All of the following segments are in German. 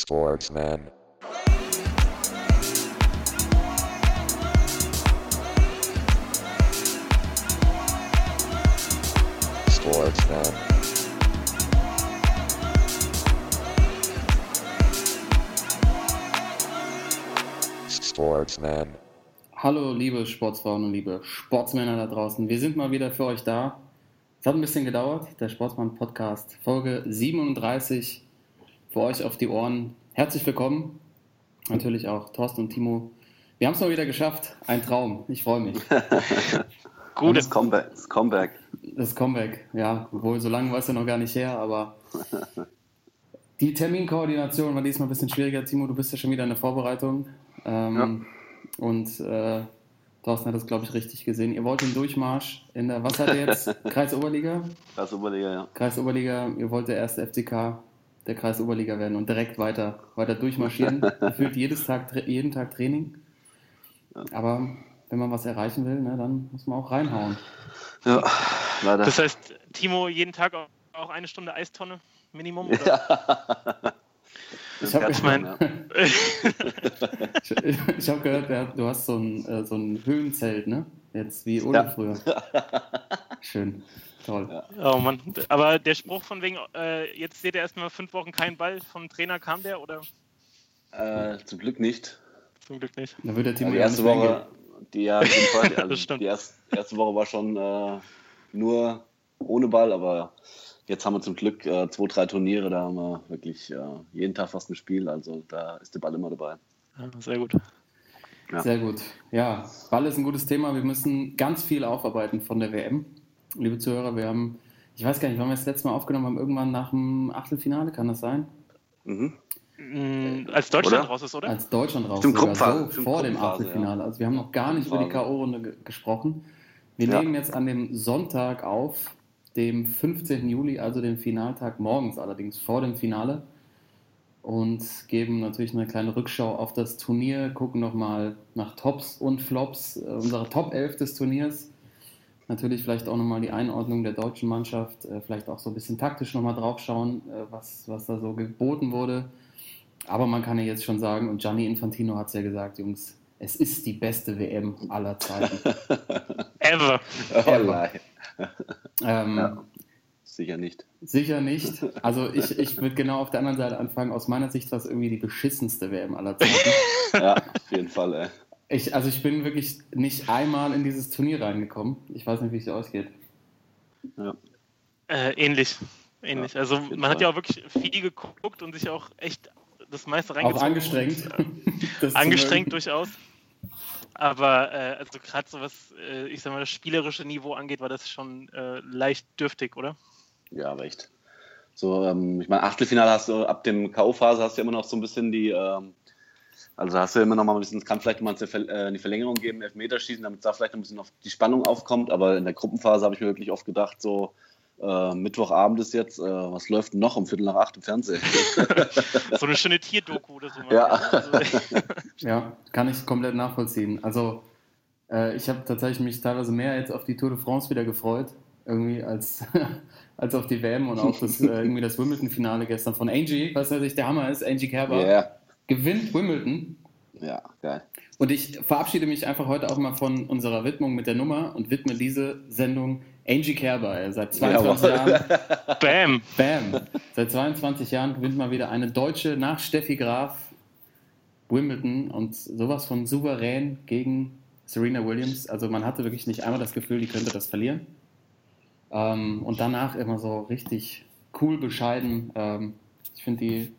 Sportsman. Sportsman. Sportsman. Hallo, liebe Sportsfrauen und liebe Sportsmänner da draußen. Wir sind mal wieder für euch da. Es hat ein bisschen gedauert. Der Sportsmann Podcast, Folge 37, für euch auf die Ohren. Herzlich willkommen. Natürlich auch Thorsten und Timo. Wir haben es mal wieder geschafft. Ein Traum. Ich freue mich. Gutes Comeback. Das Comeback. Das Comeback, ja. Obwohl, so lange war es ja noch gar nicht her, aber die Terminkoordination war diesmal ein bisschen schwieriger. Timo, du bist ja schon wieder in der Vorbereitung. Ähm, Und äh, Thorsten hat das, glaube ich, richtig gesehen. Ihr wollt den Durchmarsch in der, was hat er jetzt? Kreisoberliga? Kreisoberliga, ja. Kreisoberliga, ihr wollt der erste FCK der Kreisoberliga werden und direkt weiter, weiter durchmarschieren. Gefühlt jedes Tag, jeden Tag Training. Aber wenn man was erreichen will, ne, dann muss man auch reinhauen. Ja, leider. Das heißt, Timo, jeden Tag auch- eine Stunde Eistonne Minimum? Oder? Ich habe hab gehört, du hast so ein, äh, so ein Höhenzelt, ne? Jetzt wie Ole Ja. früher. Schön. Toll. oh Mann. Aber der Spruch von wegen, äh, jetzt seht ihr erstmal fünf Wochen keinen Ball vom Trainer, kam der oder äh, zum Glück nicht. zum Glück nicht? Da wird der Timo die ja erste nicht mehr Woche, die, ja, Fall, also die erste, erste Woche war schon äh, nur ohne Ball, aber jetzt haben wir zum Glück äh, zwei, drei Turniere, da haben wir wirklich äh, jeden Tag fast ein Spiel, also da ist der Ball immer dabei. Ja, sehr gut. Ja. Sehr gut. Ja, Ball ist ein gutes Thema. Wir müssen ganz viel aufarbeiten von der WM. Liebe Zuhörer, wir haben, ich weiß gar nicht, wann wir das letzte Mal aufgenommen haben, irgendwann nach dem Achtelfinale, kann das sein? Mhm. Mm, als Deutschland Oder? raus ist, oder? Als Deutschland raus Stimmt, sogar, so vor dem Achtelfinale. Also wir haben noch gar nicht über die. K.O.-Runde ge gesprochen. Wir Ja. nehmen jetzt an dem Sonntag auf, dem 15. Juli, also dem Finaltag morgens allerdings vor dem Finale und geben natürlich eine kleine Rückschau auf das Turnier, gucken nochmal nach Tops und Flops, äh, unsere Top 11 des Turniers. Natürlich vielleicht auch nochmal die Einordnung der deutschen Mannschaft, äh, vielleicht auch so ein bisschen taktisch nochmal draufschauen, äh, was, was da so geboten wurde. Aber man kann ja jetzt schon sagen, und Gianni Infantino hat es ja gesagt, Jungs, es ist die beste WM aller Zeiten. Ever. Oh, nein. ähm, Ja. Sicher nicht. Sicher nicht. Also ich, ich würde genau auf der anderen Seite anfangen. Aus meiner Sicht war es irgendwie die beschissenste WM aller Zeiten. Ja, auf jeden Fall. Ey. Ich, also ich bin wirklich nicht einmal in dieses Turnier reingekommen. Ich weiß nicht, wie es ausgeht. Ja. Äh, ähnlich. Ähnlich. Ja, also man hat ja auch wirklich viel geguckt und sich auch echt das meiste Auch reingezogen. angestrengt. das zu Angestrengt mögen. durchaus. Aber äh, also gerade so was, äh, ich sag mal, das spielerische Niveau angeht, war das schon äh, leicht dürftig, oder? Ja, aber echt. So, ähm, ich meine, Achtelfinale hast du ab dem K.O.-Phase hast du ja immer noch so ein bisschen die, ähm, also hast du immer noch mal ein bisschen, es kann vielleicht mal eine äh, eine Verlängerung geben, Elfmeterschießen, damit da vielleicht ein bisschen auf die Spannung aufkommt, aber in der Gruppenphase habe ich mir wirklich oft gedacht, so, äh, Mittwochabend ist jetzt, äh, was läuft denn noch um Viertel nach acht im Fernsehen? So eine schöne Tierdoku oder so. Ja. Also, Ja, kann ich komplett nachvollziehen. Also äh, ich habe tatsächlich mich teilweise mehr jetzt auf die Tour de France wieder gefreut, irgendwie als, als auf die WM und auch das, äh, irgendwie das Wimbledon-Finale gestern von Angie, was natürlich der Hammer ist, Angie Kerber Ja, gewinnt Wimbledon. ja, geil. Und ich verabschiede mich einfach heute auch mal von unserer Widmung mit der Nummer und widme diese Sendung Angie Kerber. Seit 22 Jawohl. Jahren, Bam! bam, seit 22 Jahren gewinnt mal wieder eine Deutsche nach Steffi Graf Wimbledon und sowas von souverän gegen Serena Williams. Also man hatte wirklich nicht einmal das Gefühl, die könnte das verlieren. Ähm, und danach immer so richtig cool, bescheiden. Ähm, ich finde die,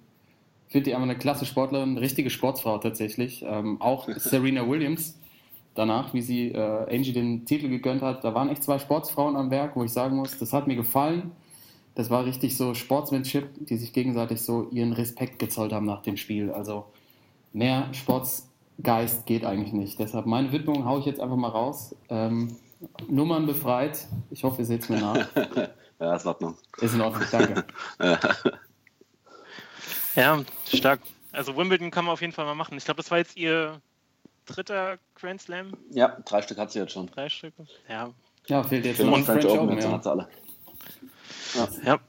find die einfach eine klasse Sportlerin, richtige Sportsfrau tatsächlich. Ähm, auch Serena Williams danach, wie sie äh, Angie den Titel gegönnt hat, da waren echt zwei Sportsfrauen am Werk, wo ich sagen muss, das hat mir gefallen. Das war richtig so Sportsmanship, die sich gegenseitig so ihren Respekt gezollt haben nach dem Spiel. Also mehr Sportsgeist geht eigentlich nicht. Deshalb meine Widmung haue ich jetzt einfach mal raus. Ähm, Nummern befreit. Ich hoffe, ihr seht es mir nach. Ja, ist in Ordnung. Ist in Ordnung, danke. Ja, stark. Also Wimbledon kann man auf jeden Fall mal machen. Ich glaube, das war jetzt ihr dritter Grand Slam. Ja, drei Stück hat sie jetzt schon. Drei Stücke. Ja. Ja, fehlt jetzt noch French French Open. Open, Ja. hat sie alle. Ja.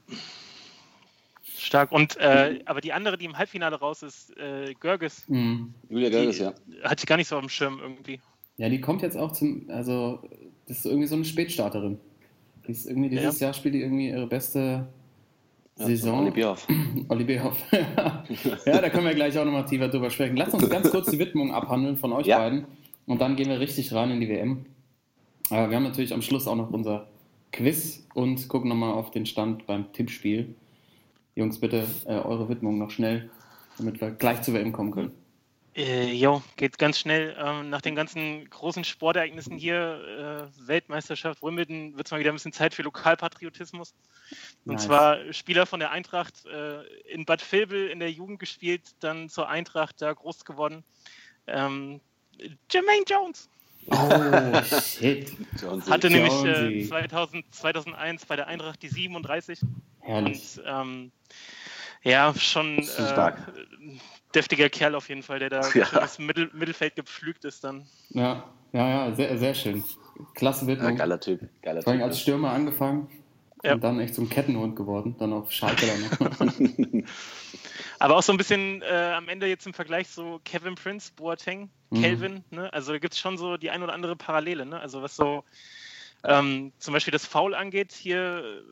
Stark. Und äh, aber die andere, die im Halbfinale raus ist, äh, Görges, Mhm. Julia Görges, ja. hatte ich gar nicht so auf dem Schirm irgendwie. Ja, die kommt jetzt auch zum, also das ist irgendwie so eine Spätstarterin. Die ist irgendwie dieses Jahr spielt die irgendwie ihre beste ja Saison. Olli Bierhoff. Olli Bierhoff. ja, da können wir gleich auch nochmal tiefer drüber sprechen. Lass uns ganz kurz die Widmung abhandeln von euch Ja. beiden und dann gehen wir richtig rein in die WM. Aber wir haben natürlich am Schluss auch noch unser Quiz und gucken nochmal auf den Stand beim Tippspiel. Jungs, bitte äh, eure Widmung noch schnell, damit wir gleich zur WM kommen können. Äh, jo, geht ganz schnell. Ähm, nach den ganzen großen Sportereignissen hier, äh, Weltmeisterschaft, Wimbledon, wird es mal wieder ein bisschen Zeit für Lokalpatriotismus. Und Nice. zwar Spieler von der Eintracht äh, in Bad Vilbel in der Jugend gespielt, dann zur Eintracht da groß geworden. Ähm, Jermaine Jones Oh, shit. Jones. hatte nämlich äh, Jonesy. 2000, 2001 bei der Eintracht die 37 Herrlich. und ähm, ja, schon Zu äh, stark. Deftiger Kerl auf jeden Fall, der da Ja. ins Mittel, Mittelfeld gepflügt ist dann. Ja, ja, ja, sehr, sehr schön. Klasse Ja, Widmung. geiler Typ. Geiler Vor allem als Stürmer angefangen Ja. und dann echt zum Kettenhund geworden. Dann auf Schalke dann. Aber auch so ein bisschen äh, am Ende jetzt im Vergleich so Kevin Prince, Boateng, Mhm. Kelvin, ne? Also da gibt es schon so die ein oder andere Parallele, ne? Also was so ähm, zum Beispiel das Foul angeht, hier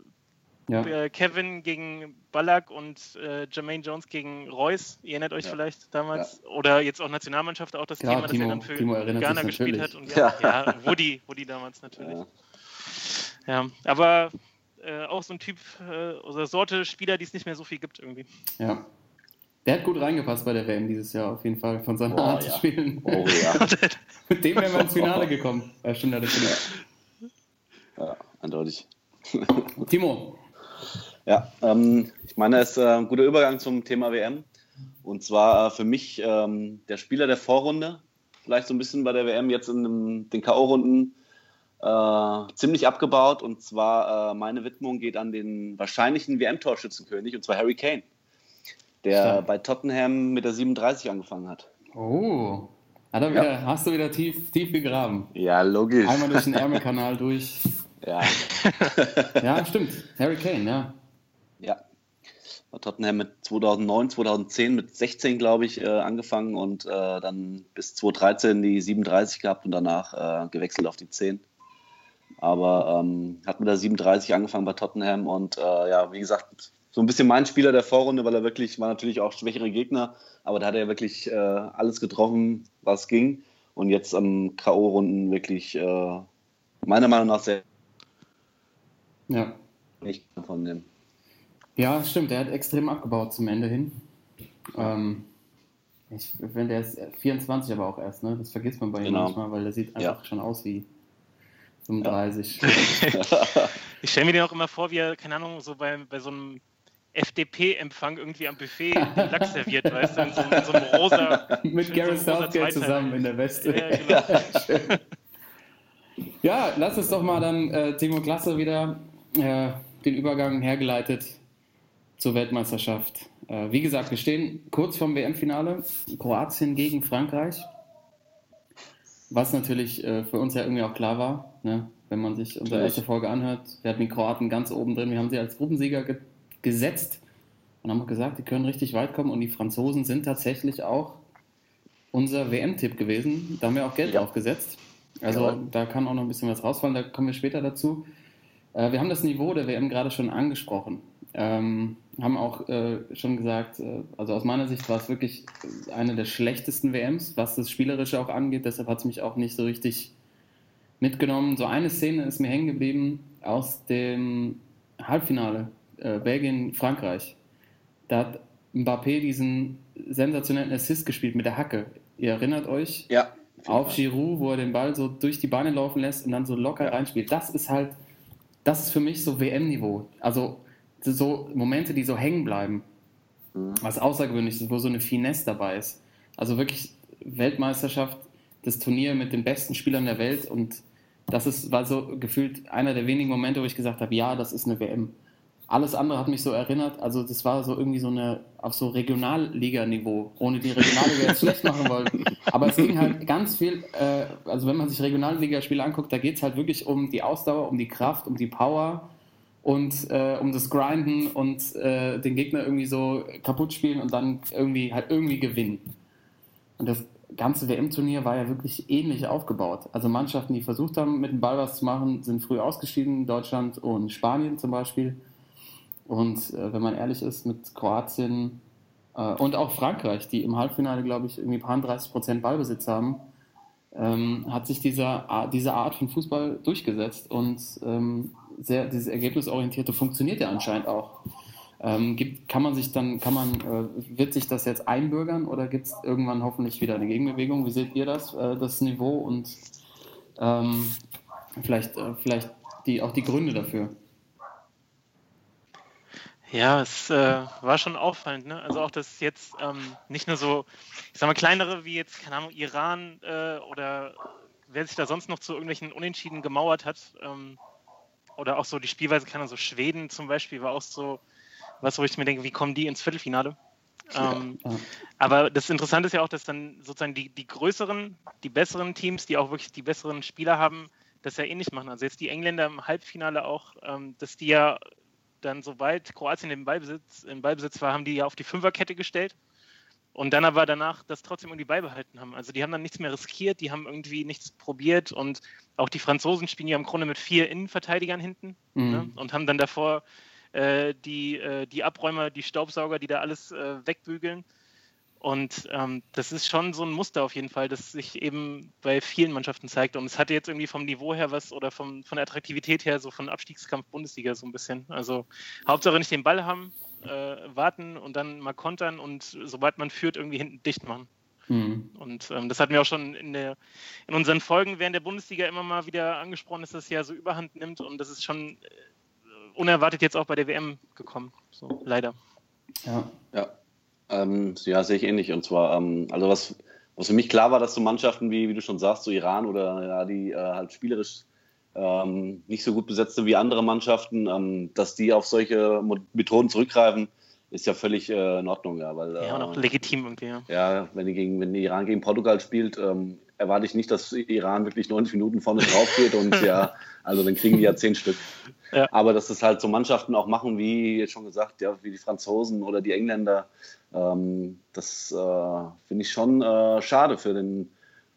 ja. äh, Kevin gegen Ballack und äh, Jermaine Jones gegen Reus, ihr erinnert euch Ja. vielleicht damals. Oder jetzt auch Nationalmannschaft, auch das Klar, Thema, das Timo- er dann für Ghana gespielt hat. Und ja, Ja. ja. Woody, Woody damals natürlich. Ja. Ja, aber äh, auch so ein Typ äh, oder Sorte Spieler, die es nicht mehr so viel gibt irgendwie. ja. Der hat gut reingepasst bei der WM dieses Jahr auf jeden Fall von seiner Boah, Art zu ja. spielen. Oh ja. Mit dem wären wir ins Finale gekommen. Ja, stimmt, ja, das stimmt. ja, eindeutig. Timo, Ja, ähm, ich meine, das ist äh, ein guter Übergang zum Thema WM. Und zwar äh, für mich ähm, der Spieler der Vorrunde, vielleicht so ein bisschen bei der WM jetzt in dem, den K.O.-Runden äh, ziemlich abgebaut. Und zwar äh, meine Widmung geht an den wahrscheinlichen WM-Torschützenkönig, und zwar Harry Kane, der Stark. bei Tottenham mit der 37 angefangen hat. oh, hat er wieder, hast du wieder tief, tief gegraben. Ja, logisch. Einmal durch den Ärmelkanal durch. Ja, Ja, stimmt. Harry Kane, ja. Ja. Tottenham mit 2009, 2010 mit 16, glaube ich, äh, angefangen und äh, dann bis 2013 die 37 gehabt und danach äh, gewechselt auf die 10. Aber ähm, hat mit der 37 angefangen bei Tottenham und äh, ja, wie gesagt, so ein bisschen mein Spieler der Vorrunde, weil er wirklich, war natürlich auch schwächere Gegner, aber da hat er wirklich äh, alles getroffen, was ging. Und jetzt am K.O.-Runden wirklich äh, meiner Meinung nach sehr Ja. nicht von dem. Ja, stimmt, der hat extrem abgebaut zum Ende hin. Ähm, ich, wenn der ist 24 aber auch erst, ne? Das vergisst man bei ihm Genau. manchmal, weil der sieht einfach Ja. schon aus wie 35. Ich stelle mir den auch immer vor, wie er, keine Ahnung, so bei, bei so einem FDP-Empfang irgendwie am Buffet den Lachs serviert, weißt du, in so, in so einem rosa. Mit Gareth so Southgate zusammen in der Weste. Ja, genau. Ja, lass uns doch mal dann, äh, Timo Klasse, wieder äh, den Übergang hergeleitet zur Weltmeisterschaft. Äh, wie gesagt, wir stehen kurz vorm WM-Finale. Kroatien gegen Frankreich. Was natürlich äh, für uns ja irgendwie auch klar war, ne? wenn man sich unsere erste Folge anhört. Wir hatten die Kroaten ganz oben drin. Wir haben sie als Gruppensieger ge gesetzt und haben gesagt, die können richtig weit kommen. Und die Franzosen sind tatsächlich auch unser WM-Tipp gewesen. Da haben wir auch Geld Ja. drauf gesetzt. Also Jawohl. da kann auch noch ein bisschen was rausfallen, da kommen wir später dazu. Äh, wir haben das Niveau der WM gerade schon angesprochen. Ähm, haben auch äh, schon gesagt, äh, also aus meiner Sicht war es wirklich eine der schlechtesten WMs, was das Spielerische auch angeht. Deshalb hat es mich auch nicht so richtig mitgenommen. So eine Szene ist mir hängen geblieben aus dem Halbfinale äh, Belgien-Frankreich. Da hat Mbappé diesen sensationellen Assist gespielt mit der Hacke. Ihr erinnert euch? Ja. auf Giroud, wo er den Ball so durch die Beine laufen lässt und dann so locker reinspielt. Das ist halt, das ist für mich so WM-Niveau. Also so Momente, die so hängen bleiben. Was außergewöhnlich ist, wo so eine Finesse dabei ist. Also wirklich Weltmeisterschaft, das Turnier mit den besten Spielern der Welt und das ist, war so gefühlt einer der wenigen Momente, wo ich gesagt habe, ja, das ist eine WM. Alles andere hat mich so erinnert, also das war so irgendwie so eine, auf so Regionalliga-Niveau, ohne die Regionalliga jetzt schlecht machen wollen. Aber es ging halt ganz viel, äh, also wenn man sich Regionalligaspiele anguckt, da geht es halt wirklich um die Ausdauer, um die Kraft, um die Power und äh, um das Grinden und äh, den Gegner irgendwie so kaputt spielen und dann irgendwie halt irgendwie gewinnen. Und das ganze WM-Turnier war ja wirklich ähnlich aufgebaut. Also Mannschaften, die versucht haben, mit dem Ball was zu machen, sind früh ausgeschieden, Deutschland und Spanien zum Beispiel. Und äh, wenn man ehrlich ist, mit Kroatien äh, und auch Frankreich, die im Halbfinale, glaube ich, irgendwie paar 30 Prozent Ballbesitz haben, ähm, hat sich dieser, diese Art von Fußball durchgesetzt und ähm, sehr, dieses Ergebnisorientierte funktioniert ja anscheinend auch. Ähm, gibt, kann man sich dann, kann man, äh, wird sich das jetzt einbürgern oder gibt es irgendwann hoffentlich wieder eine Gegenbewegung? Wie seht ihr das, äh, das Niveau und ähm, vielleicht, äh, vielleicht die, auch die Gründe dafür? Ja, es äh, war schon auffallend. Ne? Also auch, dass jetzt ähm, nicht nur so, ich sag mal, kleinere wie jetzt, keine Ahnung, Iran äh, oder wer sich da sonst noch zu irgendwelchen Unentschieden gemauert hat, ähm, oder auch so die Spielweise, keine Ahnung, so Schweden zum Beispiel war auch so was, wo ich mir denke, wie kommen die ins Viertelfinale? Ähm, ja. Aber das Interessante ist ja auch, dass dann sozusagen die, die größeren, die besseren Teams, die auch wirklich die besseren Spieler haben, das ja ähnlich machen. Also jetzt die Engländer im Halbfinale auch, ähm, dass die ja dann, sobald Kroatien im Ballbesitz, im Ballbesitz war, haben die ja auf die Fünferkette gestellt und dann aber danach das trotzdem irgendwie beibehalten haben. Also die haben dann nichts mehr riskiert, die haben irgendwie nichts probiert und auch die Franzosen spielen ja im Grunde mit vier Innenverteidigern hinten mhm. ne? und haben dann davor äh, die, äh, die Abräumer, die Staubsauger, die da alles äh, wegbügeln. Und ähm, das ist schon so ein Muster auf jeden Fall, das sich eben bei vielen Mannschaften zeigt. Und es hatte jetzt irgendwie vom Niveau her was oder vom, von der Attraktivität her so von Abstiegskampf Bundesliga so ein bisschen. Also Hauptsache nicht den Ball haben, äh, warten und dann mal kontern und sobald man führt, irgendwie hinten dicht machen. Mhm. Und ähm, das hatten wir auch schon in, der, in unseren Folgen während der Bundesliga immer mal wieder angesprochen, dass das ja so überhand nimmt und das ist schon unerwartet jetzt auch bei der WM gekommen. So, leider. Ja. Ja, ähm, ja sehe ich ähnlich. Und zwar, ähm, also was, was für mich klar war, dass so Mannschaften wie, wie du schon sagst, so Iran oder ja, die äh, halt spielerisch ähm, nicht so gut besetzte wie andere Mannschaften, ähm, dass die auf solche Methoden zurückgreifen, ist ja völlig äh, in Ordnung, ja. Weil, ja, und auch äh, legitim irgendwie, ja. Ja, wenn, die gegen, wenn die Iran gegen Portugal spielt, ähm, erwarte ich nicht, dass Iran wirklich 90 Minuten vorne drauf geht und ja, also dann kriegen die ja zehn Stück. Ja. Aber dass es halt so Mannschaften auch machen, wie jetzt schon gesagt, ja, wie die Franzosen oder die Engländer, ähm, das äh, finde ich schon äh, schade für den,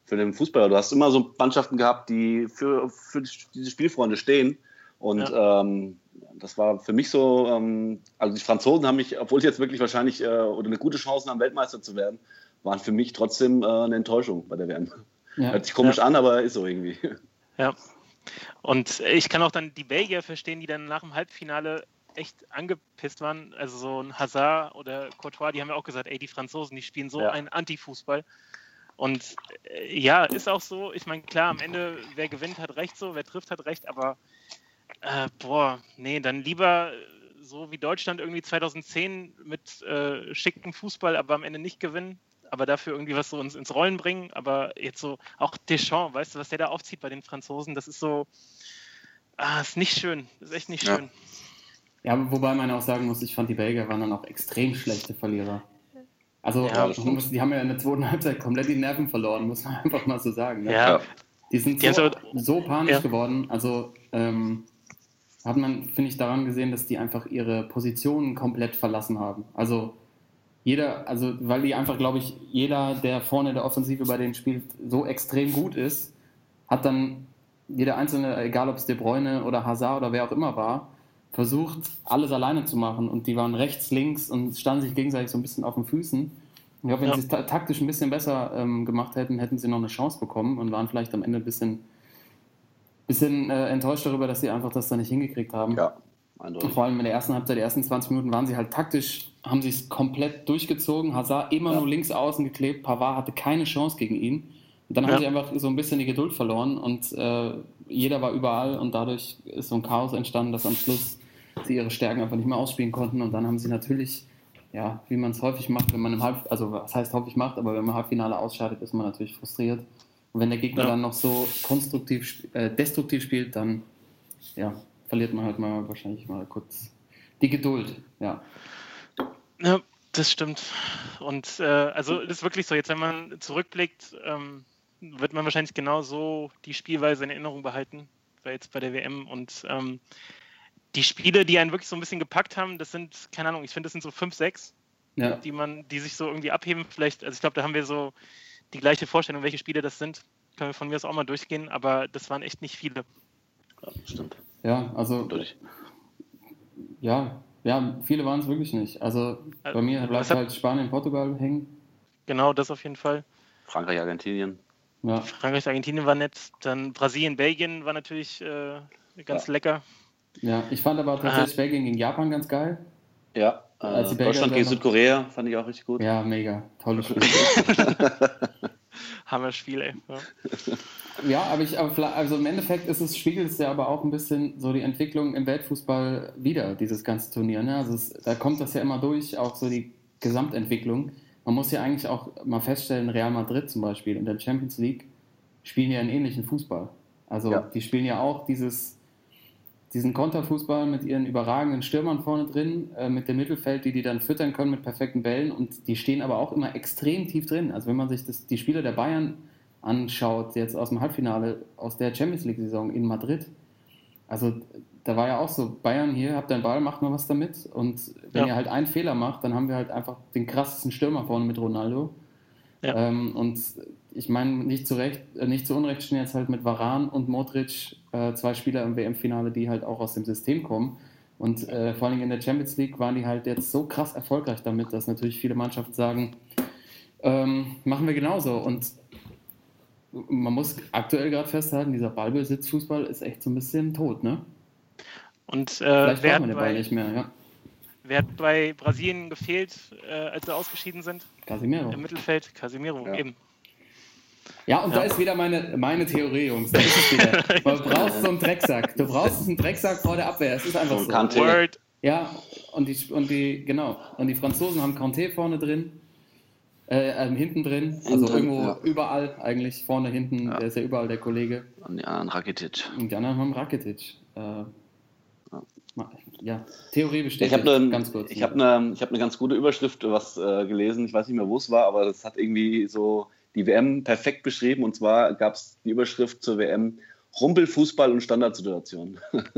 für den Fußballer. Du hast immer so Mannschaften gehabt, die für, für diese Spielfreunde stehen. Und ja. ähm, das war für mich so, ähm, also die Franzosen haben mich, obwohl sie jetzt wirklich wahrscheinlich äh, oder eine gute Chance haben, Weltmeister zu werden, waren für mich trotzdem äh, eine Enttäuschung bei der WM. Ja. Hört sich komisch ja. an, aber ist so irgendwie. Ja. Und ich kann auch dann die Belgier verstehen, die dann nach dem Halbfinale echt angepisst waren. Also so ein Hazard oder Courtois, die haben ja auch gesagt, ey, die Franzosen, die spielen so ja. einen Anti-Fußball. Und äh, ja, ist auch so. Ich meine, klar, am Ende, wer gewinnt, hat recht so, wer trifft, hat recht, aber äh, boah, nee, dann lieber so wie Deutschland irgendwie 2010 mit äh, schicken Fußball, aber am Ende nicht gewinnen aber dafür irgendwie was so ins, ins Rollen bringen. Aber jetzt so, auch Deschamps, weißt du, was der da aufzieht bei den Franzosen, das ist so, ah, ist nicht schön. Das ist echt nicht schön. Ja, wobei man auch sagen muss, ich fand die Belgier waren dann auch extrem schlechte Verlierer. Also ja, muss, die haben ja in der zweiten Halbzeit komplett die Nerven verloren, muss man einfach mal so sagen. Ne? Ja. Die sind so, so, so panisch geworden. Also ähm, hat man, finde ich, daran gesehen, dass die einfach ihre Positionen komplett verlassen haben. Also jeder, also weil die einfach, glaube ich, jeder, der vorne der Offensive bei denen spielt, so extrem gut ist, hat dann jeder Einzelne, egal ob es De Bruyne oder Hazard oder wer auch immer war, versucht, alles alleine zu machen. Und die waren rechts, links und standen sich gegenseitig so ein bisschen auf den Füßen. Ich glaube, wenn ja. sie es taktisch ein bisschen besser ähm, gemacht hätten, hätten sie noch eine Chance bekommen und waren vielleicht am Ende ein bisschen, bisschen äh, enttäuscht darüber, dass sie einfach das da nicht hingekriegt haben. Ja, eindeutig. Vor allem in der ersten Halbzeit, die ersten 20 Minuten waren sie halt taktisch haben sie es komplett durchgezogen. Hazard immer ja. nur links außen geklebt. Pavard hatte keine Chance gegen ihn. Und dann ja. haben sie einfach so ein bisschen die Geduld verloren und äh, jeder war überall und dadurch ist so ein Chaos entstanden, dass am Schluss sie ihre Stärken einfach nicht mehr ausspielen konnten. Und dann haben sie natürlich, ja, wie man es häufig macht, wenn man im Halb, also was heißt häufig macht, aber wenn man Halbfinale ausscheidet, ist man natürlich frustriert. Und wenn der Gegner ja. dann noch so konstruktiv, äh, destruktiv spielt, dann ja, verliert man halt mal wahrscheinlich mal kurz die Geduld. Ja. Ja, das stimmt. Und äh, also das ist wirklich so, jetzt wenn man zurückblickt, ähm, wird man wahrscheinlich genau so die Spielweise in Erinnerung behalten, weil jetzt bei der WM. Und ähm, die Spiele, die einen wirklich so ein bisschen gepackt haben, das sind, keine Ahnung, ich finde, das sind so fünf, sechs, Ja. die man, die sich so irgendwie abheben. Vielleicht, also ich glaube, da haben wir so die gleiche Vorstellung, welche Spiele das sind. Können wir von mir aus auch mal durchgehen, aber das waren echt nicht viele. Ja, stimmt. Ja, also Durch. ja, ja, viele waren es wirklich nicht. Also Äh, bei mir was bleibt halt Spanien, Portugal hängen. Genau, das auf jeden Fall. Frankreich, Argentinien. Ja, Frankreich, Argentinien war nett. Dann Brasilien, Belgien war natürlich äh, ganz lecker. ja. Ich fand aber tatsächlich Belgien gegen Japan ganz geil. Ja. Äh, Deutschland gegen Südkorea fand ich auch richtig gut. Ja, mega. Tolles Spiel. Hammer-Spiel, ey. Ja. Ja, aber ich, also im Endeffekt ist es, spiegelt es ja aber auch ein bisschen so die Entwicklung im Weltfußball wieder, dieses ganze Turnier. Ne? Also es, da kommt das ja immer durch, auch so die Gesamtentwicklung. Man muss ja eigentlich auch mal feststellen, Real Madrid zum Beispiel in der Champions League spielen ja einen ähnlichen Fußball. Also Ja. die spielen ja auch dieses, diesen Konterfußball mit ihren überragenden Stürmern vorne drin, äh, mit dem Mittelfeld, die die dann füttern können mit perfekten Bällen und die stehen aber auch immer extrem tief drin. Also wenn man sich das, die Spiele der Bayern anschaut, jetzt aus dem Halbfinale aus der Champions League-Saison in Madrid, also da war ja auch so, Bayern hier, habt einen Ball, macht mal was damit und wenn Ja. ihr halt einen Fehler macht, dann haben wir halt einfach den krassesten Stürmer vorne mit Ronaldo. Ja. Ähm, und ich meine, nicht zu Recht, äh, nicht zu Unrecht stehen jetzt halt mit Varan und Modric äh, zwei Spieler im WM-Finale, die halt auch aus dem System kommen. Und äh, vor allem in der Champions League waren die halt jetzt so krass erfolgreich damit, dass natürlich viele Mannschaften sagen, ähm, machen wir genauso. Und man muss aktuell gerade festhalten, dieser Ballbesitzfußball ist echt so ein bisschen tot, ne? Und äh, Vielleicht wer, brauchen wir hat den Ball bei, nicht mehr, ja. wer hat bei Brasilien gefehlt, äh, als sie ausgeschieden sind? Casimiro. Im Mittelfeld Casimiro, Ja. eben. Ja, und Ja. da ist wieder meine, meine Theorie, Jungs. Da ist es wieder. Man braucht so einen Drecksack. Du brauchst einen Drecksack vor der Abwehr. Es ist einfach so. Kante. Word. Ja, und die, und die, genau. Und die Franzosen haben Kanté vorne drin. Äh, ähm, hinten drin. Also Hinten drin, irgendwo ja. überall eigentlich. Vorne, hinten. Ja. Der ist ja überall der Kollege. Und die anderen Rakitic. Und die anderen haben Rakitic. Äh, ja, Theorie Ich bestätigt. habe eine ganz kurz. ich hab ne, ich hab ne ganz gute Überschrift was äh, gelesen. Ich weiß nicht mehr, wo es war, aber das hat irgendwie so die WM perfekt beschrieben. Und zwar gab es die Überschrift zur WM Rumpelfußball und Standardsituation.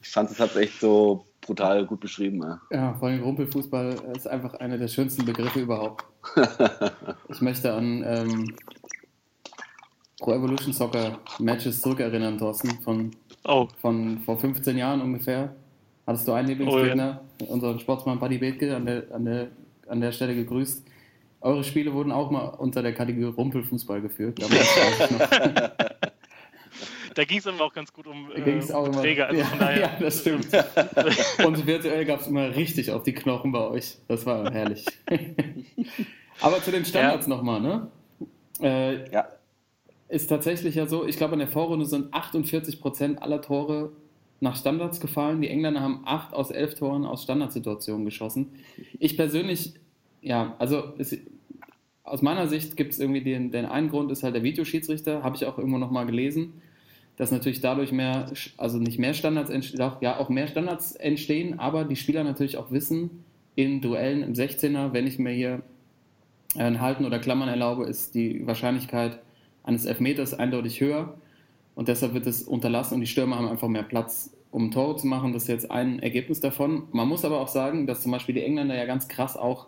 ich fand, es hat echt so brutal gut beschrieben. Ja. Ja, vor allem Rumpelfußball ist einfach einer der schönsten Begriffe überhaupt. ich möchte an ähm, Pro Evolution Soccer Matches zurückerinnern, Thorsten, von, Oh, von vor 15 Jahren ungefähr. Hattest du einen Lieblingsgegner, unseren Sportsmann Buddy Bethke, an der, an, der, an der Stelle gegrüßt. Eure Spiele wurden auch mal unter der Kategorie Rumpelfußball geführt. Da ging es aber auch ganz gut um äh, auch immer- Träger. Also ja, von daher, ja, das stimmt. Und virtuell gab es immer richtig auf die Knochen bei euch. Das war herrlich. Aber zu den Standards nochmal, ne? Äh, Ja. ist tatsächlich ja so, ich glaube, in der Vorrunde sind 48% aller Tore nach Standards gefallen. Die Engländer haben 8 aus 11 Toren aus Standardsituationen geschossen. Ich persönlich, ja, also es, aus meiner Sicht gibt es irgendwie den, den einen Grund, ist halt der Videoschiedsrichter, habe ich auch irgendwo nochmal gelesen, dass natürlich dadurch mehr, also nicht mehr Standards entstehen, ja, auch mehr Standards entstehen, aber die Spieler natürlich auch wissen, in Duellen im 16er, wenn ich mir hier ein Halten oder Klammern erlaube, ist die Wahrscheinlichkeit eines Elfmeters eindeutig höher. Und deshalb wird es unterlassen und die Stürmer haben einfach mehr Platz, um Tore zu machen. Das ist jetzt ein Ergebnis davon. Man muss aber auch sagen, dass zum Beispiel die Engländer ja ganz krass auch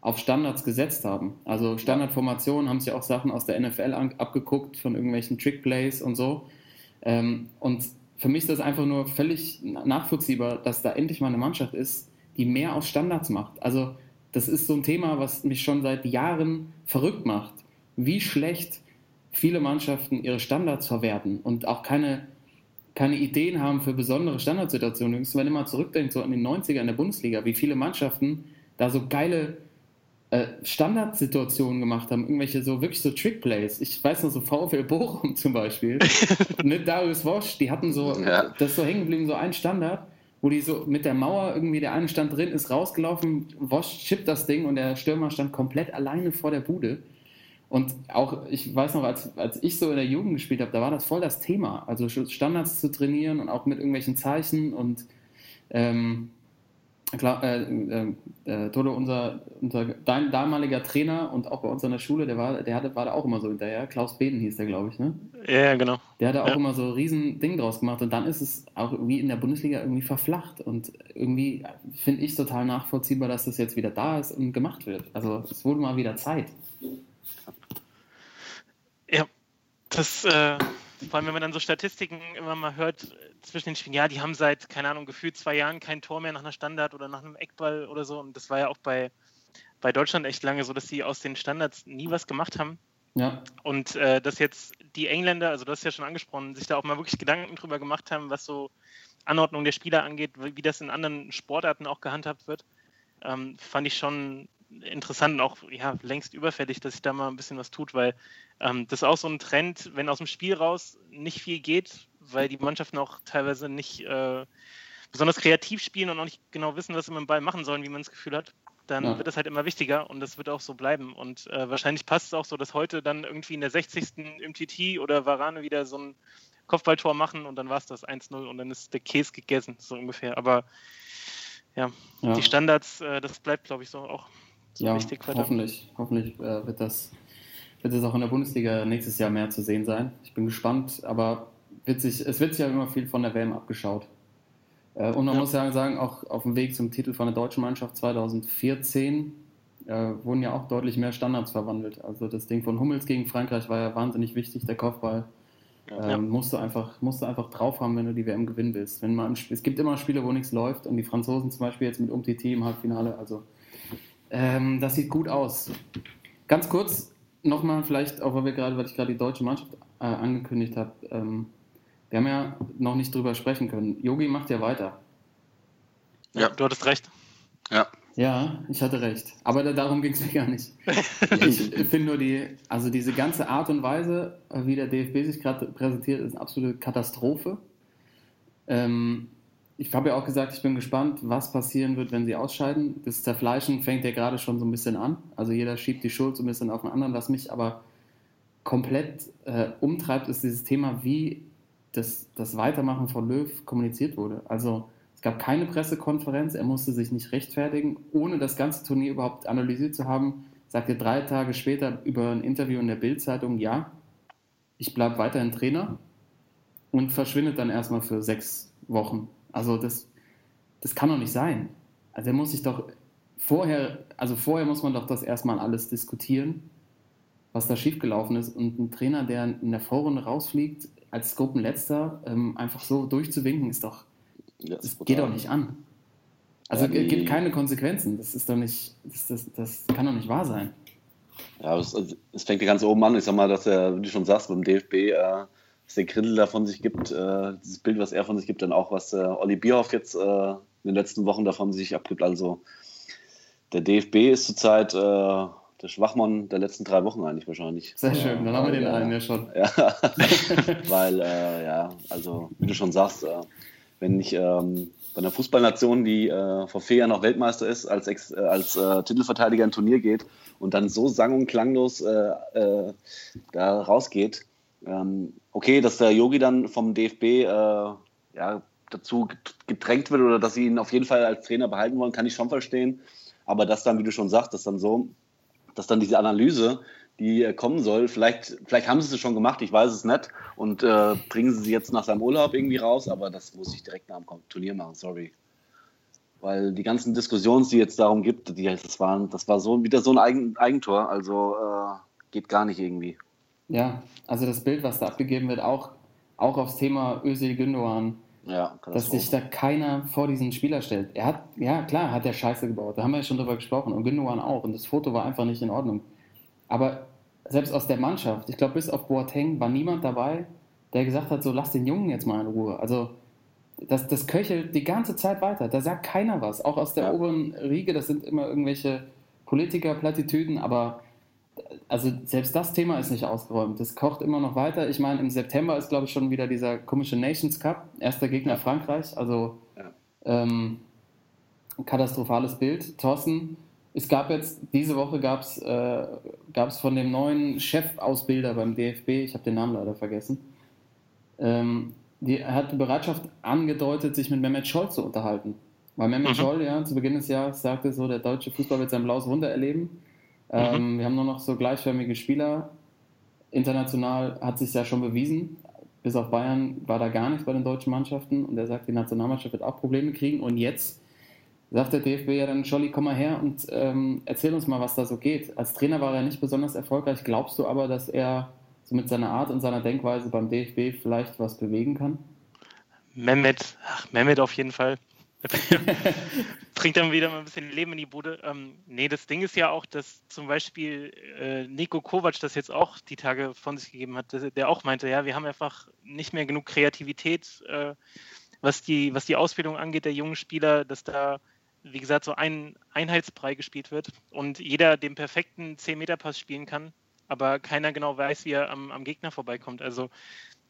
auf Standards gesetzt haben. Also Standardformationen haben sich auch Sachen aus der NFL an, abgeguckt von irgendwelchen Trickplays und so. Ähm, und für mich ist das einfach nur völlig nachvollziehbar, dass da endlich mal eine Mannschaft ist, die mehr aus Standards macht. Also das ist so ein Thema, was mich schon seit Jahren verrückt macht. Wie schlecht viele Mannschaften ihre Standards verwerten und auch keine, keine Ideen haben für besondere Standardsituationen. Wenn man immer zurückdenkt, so an den 90er in der Bundesliga, wie viele Mannschaften da so geile äh, Standardsituationen gemacht haben, irgendwelche so wirklich so Trickplays. Ich weiß noch so VfL Bochum zum Beispiel, mit Darius Wosch, die hatten so, Ja. das ist so hängen geblieben, so ein Standard, wo die so mit der Mauer irgendwie, der eine stand drin, ist rausgelaufen, Wosch chippt das Ding und der Stürmer stand komplett alleine vor der Bude. Und auch, ich weiß noch, als, als ich so in der Jugend gespielt habe, da war das voll das Thema. Also Standards zu trainieren und auch mit irgendwelchen Zeichen und ähm, Klar, äh, äh, äh, Toto, unser, unser dein damaliger Trainer und auch bei uns an der Schule, der war, der hatte, war da auch immer so hinterher. Klaus Beden hieß der, glaube ich, ne? Ja, genau. Der hatte auch Ja. immer so ein riesen Ding draus gemacht und dann ist es auch wie in der Bundesliga irgendwie verflacht und irgendwie finde ich total nachvollziehbar, dass das jetzt wieder da ist und gemacht wird. Also es wurde mal wieder Zeit. Ja, das, äh, vor allem wenn man dann so Statistiken immer mal hört zwischen den Spielen, ja, die haben seit, keine Ahnung, gefühlt zwei Jahren kein Tor mehr nach einer Standard oder nach einem Eckball oder so. Und das war ja auch bei, bei Deutschland echt lange so, dass sie aus den Standards nie was gemacht haben. Ja, Und äh, dass jetzt die Engländer, also du hast ja schon angesprochen, sich da auch mal wirklich Gedanken drüber gemacht haben, was so Anordnung der Spieler angeht, wie wie das in anderen Sportarten auch gehandhabt wird, ähm, fand ich schon interessant und auch ja, längst überfällig, dass sich da mal ein bisschen was tut, weil ähm, das ist auch so ein Trend, wenn aus dem Spiel raus nicht viel geht, weil die Mannschaften auch teilweise nicht äh, besonders kreativ spielen und auch nicht genau wissen, was sie mit dem Ball machen sollen, wie man das Gefühl hat, dann Ja. wird das halt immer wichtiger und das wird auch so bleiben. Und äh, wahrscheinlich passt es auch so, dass heute dann irgendwie in der 60. im TT oder Varane wieder so ein Kopfballtor machen und dann war es das 1-0 und dann ist der Käse gegessen, so ungefähr. Aber ja, ja. die Standards, äh, das bleibt, glaube ich, so auch so ja wichtig weiter. hoffentlich, hoffentlich äh, wird, das, wird das auch in der Bundesliga nächstes Jahr mehr zu sehen sein. Ich bin gespannt, aber sich, es wird sich ja immer viel von der WM abgeschaut. Äh, und man Ja. muss ja sagen, auch auf dem Weg zum Titel von der deutschen Mannschaft 2014 äh, wurden ja auch deutlich mehr Standards verwandelt. Also das Ding von Hummels gegen Frankreich war ja wahnsinnig wichtig, der Kopfball. Ähm, Ja. musst, du einfach, musst du einfach drauf haben, wenn du die WM gewinnen willst. Wenn man, es gibt immer Spiele, wo nichts läuft und die Franzosen zum Beispiel jetzt mit Umtiti im Halbfinale, also ähm, das sieht gut aus. Ganz kurz nochmal, vielleicht, auch weil wir gerade, weil ich gerade die deutsche Mannschaft äh, angekündigt habe, ähm, wir haben ja noch nicht drüber sprechen können. Yogi macht ja weiter. Ja, du hattest recht. Ja. Ja, ich hatte recht. Aber da, darum ging es mir gar nicht. Ich finde nur die, also diese ganze Art und Weise, äh, wie der DFB sich gerade präsentiert, ist eine absolute Katastrophe. Ähm, ich habe ja auch gesagt, ich bin gespannt, was passieren wird, wenn sie ausscheiden. Das Zerfleischen fängt ja gerade schon so ein bisschen an. Also jeder schiebt die Schuld so ein bisschen auf den anderen. Was mich aber komplett äh, umtreibt, ist dieses Thema, wie das, das Weitermachen von Löw kommuniziert wurde. Also es gab keine Pressekonferenz, er musste sich nicht rechtfertigen, ohne das ganze Turnier überhaupt analysiert zu haben, sagte drei Tage später über ein Interview in der Bild-Zeitung, ja, ich bleibe weiterhin Trainer und verschwindet dann erstmal für sechs Wochen. Also das, das kann doch nicht sein. Also er muss sich doch vorher, also vorher muss man doch das erstmal alles diskutieren, was da schiefgelaufen ist. Und ein Trainer, der in der Vorrunde rausfliegt, als Gruppenletzter, ähm, einfach so durchzuwinken, ist doch, Ja, das ist geht doch nicht an. Also Ja, die- gibt keine Konsequenzen. Das ist doch nicht, das, das, das kann doch nicht wahr sein. Ja, es, also, es fängt ja ganz oben an. Ich sag mal, dass er, wie du schon sagst, beim DFB, äh, was der Grindel da von sich gibt, äh, dieses Bild, was er von sich gibt, dann auch, was äh, Olli Bierhoff jetzt äh, in den letzten Wochen davon sich abgibt. Also der DFB ist zurzeit äh, der Schwachmann der letzten drei Wochen eigentlich wahrscheinlich. Sehr schön, dann haben wir den ja. einen ja schon. Ja, weil, äh, ja, also, wie du schon sagst, äh, wenn ich ähm, bei einer Fußballnation, die äh, vor vier Jahren noch Weltmeister ist, als, Ex äh, als äh, Titelverteidiger ein Turnier geht und dann so sang- und klanglos äh, da rausgeht, ähm, okay, dass der Yogi dann vom DFB äh, ja, dazu gedrängt wird oder dass sie ihn auf jeden Fall als Trainer behalten wollen, kann ich schon verstehen. Aber dass dann, wie du schon sagst, dass dann so, dass dann diese Analyse, die äh, kommen soll, vielleicht, vielleicht haben sie es schon gemacht, ich weiß es nicht, und äh, bringen sie sie jetzt nach seinem Urlaub irgendwie raus, aber das muss ich direkt nach dem Turnier machen, sorry. Weil die ganzen Diskussionen, die jetzt darum gibt, die, das, waren, das war so wieder so ein Eigen, Eigentor, also äh, geht gar nicht irgendwie. Ja, also das Bild, was da abgegeben wird, auch, auch aufs Thema Özil Gündogan, Ja, dass sich da keiner vor diesen Spieler stellt. Er hat, ja klar, hat er Scheiße gebaut, da haben wir ja schon drüber gesprochen und Gündogan auch und das Foto war einfach nicht in Ordnung. Aber selbst aus der Mannschaft, ich glaube bis auf Boateng war niemand dabei, der gesagt hat, so lass den Jungen jetzt mal in Ruhe. Also das, das köchelt die ganze Zeit weiter, da sagt keiner was. Auch aus der Ja. oberen Riege, das sind immer irgendwelche Politiker-Plattitüden, aber also selbst das Thema ist nicht ausgeräumt. Das kocht immer noch weiter. Ich meine, im September ist, glaube ich, schon wieder dieser komische Nations Cup. Erster Gegner Frankreich. Also Ja. ähm, katastrophales Bild. Thorsten, es gab jetzt, diese Woche gab es äh, gab's von dem neuen Chefausbilder beim DFB, ich habe den Namen leider vergessen, ähm, die, er hat die Bereitschaft angedeutet, sich mit Mehmet Scholl zu unterhalten. Weil Mehmet mhm. Scholl ja zu Beginn des Jahres sagte so, der deutsche Fußball wird sein blaues Wunder erleben. Ähm, mhm. Wir haben nur noch so gleichförmige Spieler. International hat sich ja schon bewiesen. Bis auf Bayern war da gar nichts bei den deutschen Mannschaften. Und er sagt, die Nationalmannschaft wird auch Probleme kriegen. Und jetzt sagt der DFB ja dann, Scholli, komm mal her und ähm, erzähl uns mal, was da so geht. Als Trainer war er nicht besonders erfolgreich. Glaubst du aber, dass er so mit seiner Art und seiner Denkweise beim DFB vielleicht was bewegen kann? Mehmet, ach, Mehmet auf jeden Fall. Bringt dann wieder mal ein bisschen Leben in die Bude. Ähm, nee, das Ding ist ja auch, dass zum Beispiel äh, Nico Kovac das jetzt auch die Tage von sich gegeben hat, der auch meinte, ja, wir haben einfach nicht mehr genug Kreativität, äh, was, die, was die Ausbildung angeht der jungen Spieler, dass da wie gesagt, so ein Einheitsbrei gespielt wird und jeder den perfekten 10-Meter-Pass spielen kann, aber keiner genau weiß, wie er am, am Gegner vorbeikommt. Also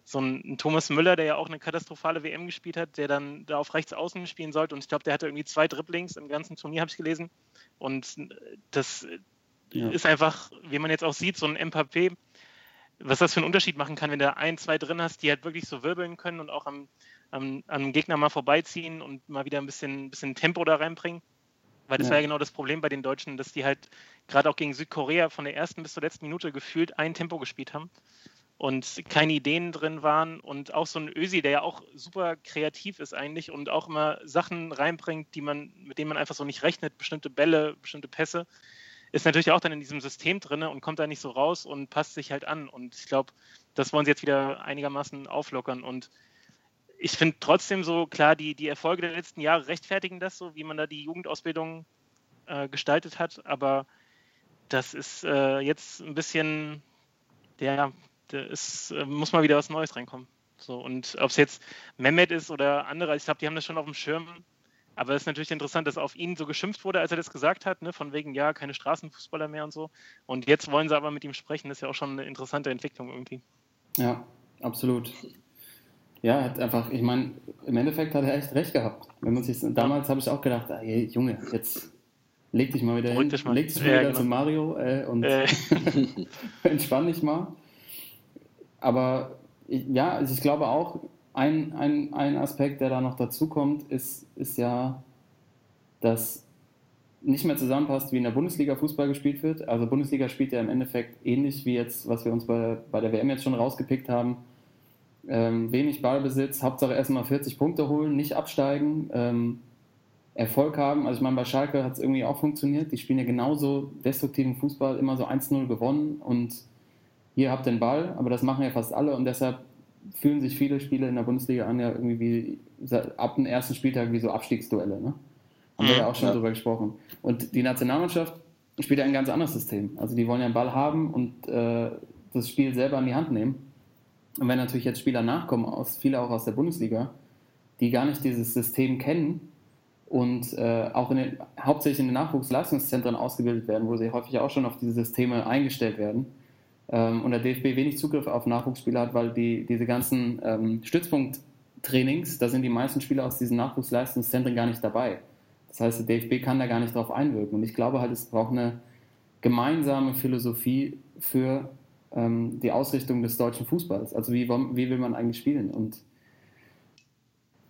so ein, Thomas Müller, der ja auch eine katastrophale WM gespielt hat, der dann da auf rechts außen spielen sollte und ich glaube, der hatte irgendwie zwei Dribblings im ganzen Turnier, habe ich gelesen. Und das ja. ist einfach, wie man jetzt auch sieht, so ein MPP, was das für einen Unterschied machen kann, wenn du ein, zwei drin hast, die halt wirklich so wirbeln können und auch am, am, am Gegner mal vorbeiziehen und mal wieder ein bisschen, bisschen Tempo da reinbringen. Weil das ja. war ja genau das Problem bei den Deutschen, dass die halt gerade auch gegen Südkorea von der ersten bis zur letzten Minute gefühlt ein Tempo gespielt haben und keine Ideen drin waren und auch so ein Ösi, der ja auch super kreativ ist eigentlich und auch immer Sachen reinbringt, die man, mit denen man einfach so nicht rechnet, bestimmte Bälle, bestimmte Pässe, ist natürlich auch dann in diesem System drin und kommt da nicht so raus und passt sich halt an. Und ich glaube, das wollen sie jetzt wieder einigermaßen auflockern und ich finde trotzdem so, klar, die, die Erfolge der letzten Jahre rechtfertigen das so, wie man da die Jugendausbildung äh, gestaltet hat, aber das ist äh, jetzt ein bisschen, der, der ist, äh, muss mal wieder was Neues reinkommen. So, und ob es jetzt Mehmet ist oder andere, ich glaube, die haben das schon auf dem Schirm. Aber es ist natürlich interessant, dass auf ihn so geschimpft wurde, als er das gesagt hat, ne? von wegen, ja, keine Straßenfußballer mehr und so. Und jetzt wollen sie aber mit ihm sprechen. Das ist ja auch schon eine interessante Entwicklung irgendwie. Ja, absolut. Ja, hat einfach, ich meine, im Endeffekt hat er echt recht gehabt. Wenn man sich, damals habe ich auch gedacht, ey, Junge, jetzt leg dich mal wieder hin, mal. leg dich mal ja, wieder genau. zu Mario äh, und äh. entspann dich mal. Aber ich, ja, also ich glaube auch, ein, ein, ein Aspekt, der da noch dazu kommt, ist, ist ja, dass nicht mehr zusammenpasst, wie in der Bundesliga Fußball gespielt wird. Also Bundesliga spielt ja im Endeffekt ähnlich wie jetzt, was wir uns bei, bei der WM jetzt schon rausgepickt haben ähm, wenig Ballbesitz, Hauptsache erstmal 40 Punkte holen, nicht absteigen, ähm, Erfolg haben. Also ich meine, bei Schalke hat es irgendwie auch funktioniert. Die spielen ja genauso destruktiven Fußball, immer so 1-0 gewonnen und hier habt den Ball, aber das machen ja fast alle und deshalb fühlen sich viele Spiele in der Bundesliga an, ja irgendwie wie ab dem ersten Spieltag wie so Abstiegsduelle. Ne? Haben wir ja auch schon ja. drüber gesprochen. Und die Nationalmannschaft spielt ja ein ganz anderes System. Also die wollen ja einen Ball haben und äh, das Spiel selber in die Hand nehmen. Und wenn natürlich jetzt Spieler nachkommen, aus, viele auch aus der Bundesliga, die gar nicht dieses System kennen und äh, auch in den, hauptsächlich in den Nachwuchsleistungszentren ausgebildet werden, wo sie häufig auch schon auf diese Systeme eingestellt werden ähm, und der DFB wenig Zugriff auf Nachwuchsspieler hat, weil die, diese ganzen ähm, Stützpunkttrainings, da sind die meisten Spieler aus diesen Nachwuchsleistungszentren gar nicht dabei. Das heißt, der DFB kann da gar nicht drauf einwirken. Und ich glaube halt, es braucht eine gemeinsame Philosophie für ähm, die Ausrichtung des deutschen Fußballs. Also wie, wie will man eigentlich spielen? Und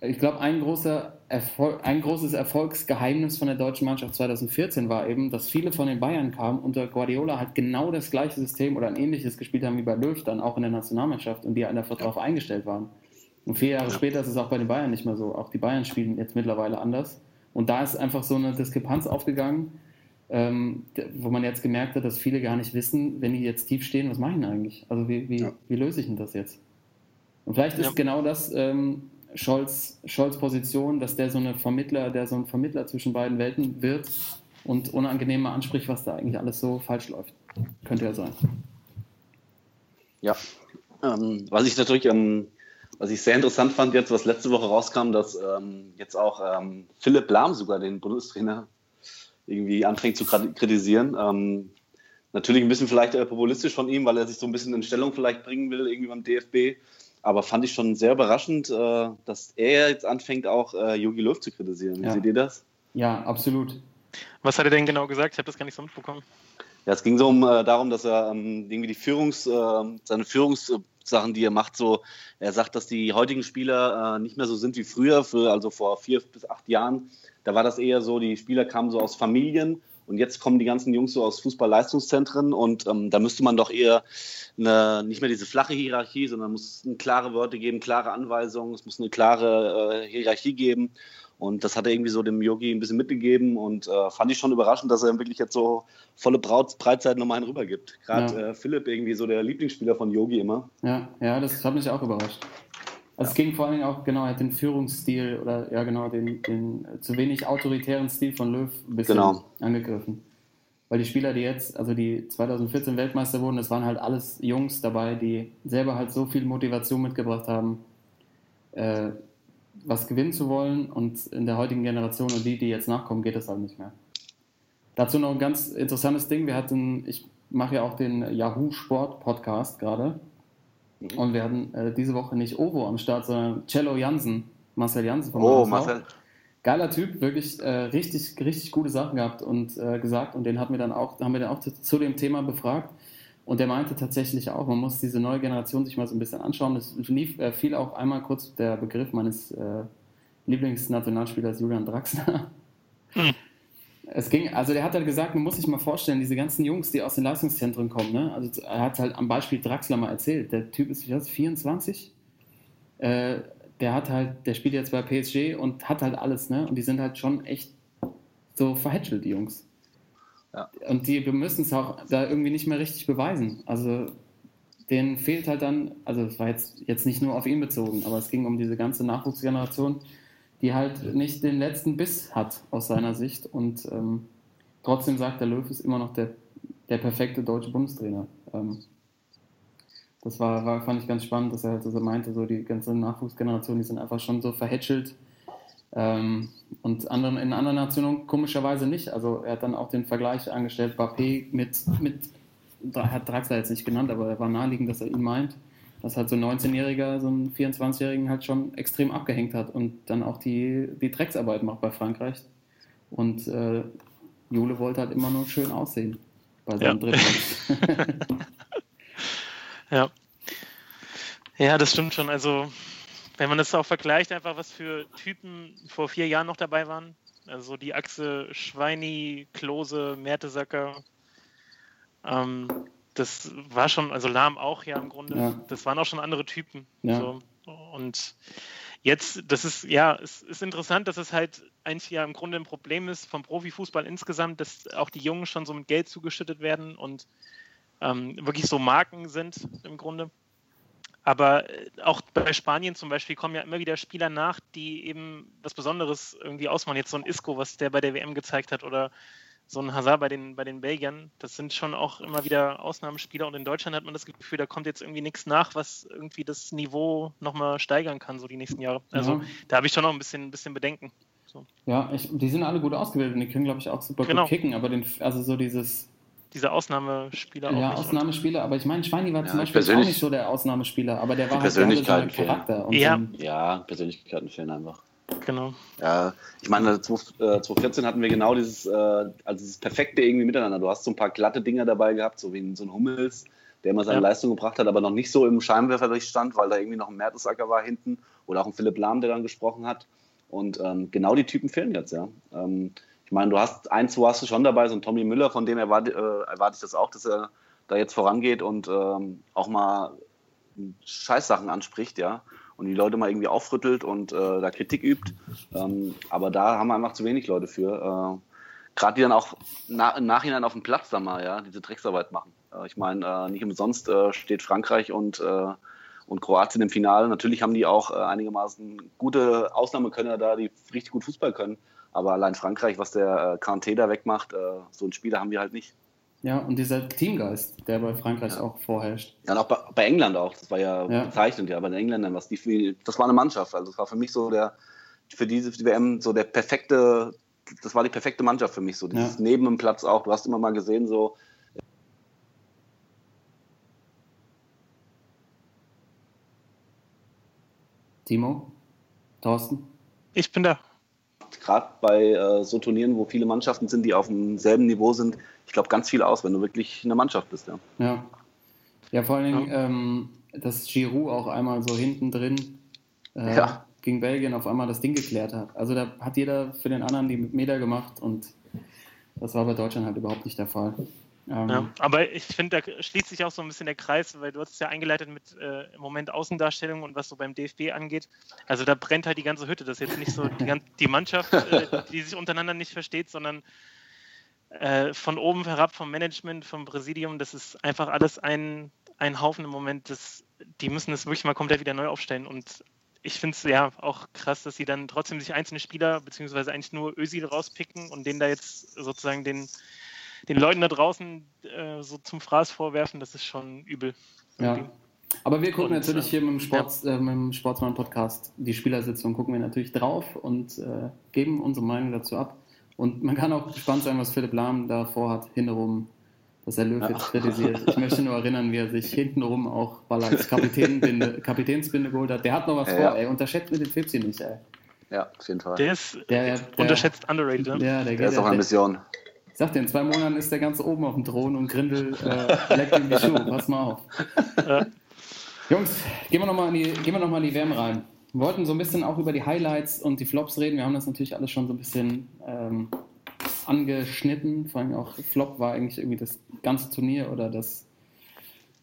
ich glaube, ein, großer Erfolg, ein großes Erfolgsgeheimnis von der deutschen Mannschaft 2014 war eben, dass viele von den Bayern kamen unter Guardiola halt genau das gleiche System oder ein ähnliches gespielt haben wie bei Löw dann auch in der Nationalmannschaft und die einfach darauf eingestellt waren. Und vier Jahre später ist es auch bei den Bayern nicht mehr so. Auch die Bayern spielen jetzt mittlerweile anders. Und da ist einfach so eine Diskrepanz aufgegangen, ähm, wo man jetzt gemerkt hat, dass viele gar nicht wissen, wenn die jetzt tief stehen, was mache ich denn eigentlich? Also wie, wie, ja. wie löse ich denn das jetzt? Und vielleicht ist ja. genau das ähm, Scholz, Scholz Position, dass der so eine Vermittler, der so ein Vermittler zwischen beiden Welten wird und unangenehm mal anspricht, was da eigentlich alles so falsch läuft. Könnte ja sein. Ja, ähm, was ich natürlich, ähm, was ich sehr interessant fand jetzt, was letzte Woche rauskam, dass ähm, jetzt auch ähm, Philipp Lahm sogar den Bundestrainer irgendwie anfängt zu kritisieren. Ähm, natürlich ein bisschen vielleicht äh, populistisch von ihm, weil er sich so ein bisschen in Stellung vielleicht bringen will, irgendwie beim DFB. Aber fand ich schon sehr überraschend, äh, dass er jetzt anfängt, auch äh, Jogi Löw zu kritisieren. Wie ja. seht ihr das? Ja, absolut. Was hat er denn genau gesagt? Ich habe das gar nicht so mitbekommen. Ja, es ging so um, äh, darum, dass er ähm, irgendwie die Führungs, äh, seine Führungs, Hauptsachen, die er macht. So, er sagt, dass die heutigen Spieler äh, nicht mehr so sind wie früher, für, also vor vier bis acht Jahren. Da war das eher so, die Spieler kamen so aus Familien und jetzt kommen die ganzen Jungs so aus Fußballleistungszentren und ähm, da müsste man doch eher eine, nicht mehr diese flache Hierarchie, sondern muss klare Wörter geben, klare Anweisungen, es muss eine klare äh, Hierarchie geben. Und das hat er irgendwie so dem Yogi ein bisschen mitgegeben und äh, fand ich schon überraschend, dass er wirklich jetzt so volle Braut, Breitzeit nochmal einen rübergibt. Gerade ja. äh, Philipp irgendwie so der Lieblingsspieler von Yogi immer. Ja, ja, das hat mich auch überrascht. Also ja. es ging vor allen Dingen auch genau halt den Führungsstil oder ja genau den, den zu wenig autoritären Stil von Löw ein bisschen genau. angegriffen. Weil die Spieler, die jetzt, also die 2014 Weltmeister wurden, das waren halt alles Jungs dabei, die selber halt so viel Motivation mitgebracht haben, äh, was gewinnen zu wollen und in der heutigen Generation und die, die jetzt nachkommen, geht das halt nicht mehr. Dazu noch ein ganz interessantes Ding. Wir hatten, ich mache ja auch den Yahoo Sport Podcast gerade. Mhm. Und wir hatten äh, diese Woche nicht Ovo am Start, sondern Cello Jansen, Marcel Jansen vom Oh, Marcel. Geiler Typ, wirklich äh, richtig, richtig gute Sachen gehabt und äh, gesagt. Und den hat mir dann auch, haben wir dann auch zu, zu dem Thema befragt. Und der meinte tatsächlich auch, man muss diese neue Generation sich mal so ein bisschen anschauen. Es lief, äh, fiel auch einmal kurz der Begriff meines äh, Lieblingsnationalspielers Julian Draxler. Hm. Es ging, also der hat halt gesagt, man muss sich mal vorstellen, diese ganzen Jungs, die aus den Leistungszentren kommen, ne? Also er hat halt am Beispiel Draxler mal erzählt, der Typ ist, wie das, 24? Äh, der hat halt, der spielt jetzt bei PSG und hat halt alles, ne? Und die sind halt schon echt so verhätschelt, die Jungs. Ja. Und die müssen es auch da irgendwie nicht mehr richtig beweisen. Also denen fehlt halt dann, also es war jetzt, jetzt nicht nur auf ihn bezogen, aber es ging um diese ganze Nachwuchsgeneration, die halt nicht den letzten Biss hat aus seiner Sicht. Und ähm, trotzdem sagt der Löw ist immer noch der, der perfekte deutsche Bundestrainer. Ähm, das war, war, fand ich ganz spannend, dass er halt so meinte, so die ganze Nachwuchsgeneration, die sind einfach schon so verhätschelt ähm, und anderen, in anderen Nationen komischerweise nicht. Also er hat dann auch den Vergleich angestellt, Bappé mit, mit hat Draxler jetzt nicht genannt, aber er war naheliegend, dass er ihn meint, dass halt so ein 19-Jähriger so einen 24-Jährigen halt schon extrem abgehängt hat und dann auch die, die Drecksarbeit macht bei Frankreich. Und äh, Jule wollte halt immer nur schön aussehen bei seinem ja. Ja. Ja, das stimmt schon. Also wenn man das auch vergleicht, einfach was für Typen vor vier Jahren noch dabei waren, also die Achse Schweini, Klose, Mertesacker, ähm, das war schon, also Lahm auch ja im Grunde, ja. das waren auch schon andere Typen. Ja. So. Und jetzt, das ist, ja, es ist interessant, dass es halt eigentlich ja im Grunde ein Problem ist vom Profifußball insgesamt, dass auch die Jungen schon so mit Geld zugeschüttet werden und ähm, wirklich so Marken sind im Grunde. Aber äh, auch bei Spanien zum Beispiel kommen ja immer wieder Spieler nach, die eben was Besonderes irgendwie ausmachen. Jetzt so ein Isco, was der bei der WM gezeigt hat, oder so ein Hazard bei den, bei den Belgiern. Das sind schon auch immer wieder Ausnahmespieler. Und in Deutschland hat man das Gefühl, da kommt jetzt irgendwie nichts nach, was irgendwie das Niveau nochmal steigern kann, so die nächsten Jahre. Also ja. da habe ich schon noch ein bisschen, ein bisschen Bedenken. So. Ja, ich, die sind alle gut ausgebildet und die können, glaube ich, auch super genau. gut kicken. Aber den, also so dieses diese Ausnahmespieler auch. Ja, Ausnahmespieler, aber ich meine, Schweini war ja, zum Beispiel auch nicht so der Ausnahmespieler, aber der war halt so Charakter. ja. So ja, Persönlichkeiten fehlen einfach. Genau. Ja, ich meine, 2014 äh, hatten wir genau dieses, äh, also dieses perfekte irgendwie miteinander. Du hast so ein paar glatte Dinger dabei gehabt, so wie so ein Hummels, der immer seine ja. Leistung gebracht hat, aber noch nicht so im Scheinwerferlicht stand, weil da irgendwie noch ein Mertesacker war hinten oder auch ein Philipp Lahm, der dann gesprochen hat. Und ähm, genau die Typen fehlen jetzt, ja. Ähm, ich meine, du hast ein, zwei hast du schon dabei, so ein Tommy Müller, von dem erwarte, äh, erwarte ich das auch, dass er da jetzt vorangeht und ähm, auch mal Scheißsachen anspricht, ja, und die Leute mal irgendwie aufrüttelt und äh, da Kritik übt. Ähm, aber da haben wir einfach zu wenig Leute für. Äh, Gerade die dann auch na, im Nachhinein auf dem Platz dann mal, ja, diese Drecksarbeit machen. Äh, ich meine, äh, nicht umsonst äh, steht Frankreich und äh, und Kroatien im Finale. Natürlich haben die auch einigermaßen gute Ausnahmekönner da, die richtig gut Fußball können. Aber allein Frankreich, was der äh, Kanté da wegmacht, so einen Spieler haben wir halt nicht. Ja, und dieser Teamgeist, der bei Frankreich ja. auch vorherrscht. Ja, und auch bei, bei, England auch. Das war ja, ja. bezeichnend, ja, bei den Engländern, was die das war eine Mannschaft. Also es war für mich so der, für diese die WM so der perfekte, das war die perfekte Mannschaft für mich. So dieses ja. Neben dem Platz auch. Du hast immer mal gesehen, so Timo? Thorsten? Ich bin da gerade bei äh, so Turnieren, wo viele Mannschaften sind, die auf demselben Niveau sind, ich glaube, ganz viel aus, wenn du wirklich eine Mannschaft bist. Ja, ja. ja vor allen Dingen, ja. ähm, dass Giroud auch einmal so hinten drin äh, Ja. gegen Belgien auf einmal das Ding geklärt hat. Also da hat jeder für den anderen die Meter gemacht und das war bei Deutschland halt überhaupt nicht der Fall. Ähm, Ja, aber ich finde, da schließt sich auch so ein bisschen der Kreis, weil du hast es ja eingeleitet mit äh, im Moment Außendarstellung und was so beim DFB angeht. Also da brennt halt die ganze Hütte. Das ist jetzt nicht so die, gan- die Mannschaft, äh, die sich untereinander nicht versteht, sondern äh, von oben herab vom Management, vom Präsidium. Das ist einfach alles ein, ein Haufen im Moment. Das, die müssen das wirklich mal komplett wieder neu aufstellen. Und ich finde es ja auch krass, dass sie dann trotzdem sich einzelne Spieler, beziehungsweise eigentlich nur Özil rauspicken und denen da jetzt sozusagen den den Leuten da draußen äh, so zum Fraß vorwerfen, das ist schon übel. Ja. Aber wir gucken Und, natürlich hier mit dem, Sports, äh, mit dem Sportsmann-Podcast, die Spielersitzung, gucken wir natürlich drauf und äh, geben unsere Meinung dazu ab. Und man kann auch gespannt sein, was Philipp Lahm da vorhat, hintenrum, dass er Löw jetzt kritisiert. Ich möchte nur erinnern, wie er sich hintenrum auch Ballags Kapitänbinde, Kapitänsbinde geholt hat. Der hat noch was Ja, vor, ja. ey. Unterschätzt mit den Fipsi nicht, ey. Ja, auf jeden Fall. Der ist Der, der, der, unterschätzt underrated. Ne? Der, der, Der ist auch der, eine Mission. Ich sag dir, in zwei Monaten ist der ganz oben auf dem Thron und Grindel äh, leckt ihm die Schuhe. Pass mal auf. Ja. Jungs, gehen wir nochmal in, die- gehen wir noch mal in die WM rein. Wir wollten so ein bisschen auch über die Highlights und die Flops reden. Wir haben das natürlich alles schon so ein bisschen ähm, angeschnitten. Vor allem auch Flop war eigentlich irgendwie das ganze Turnier oder das,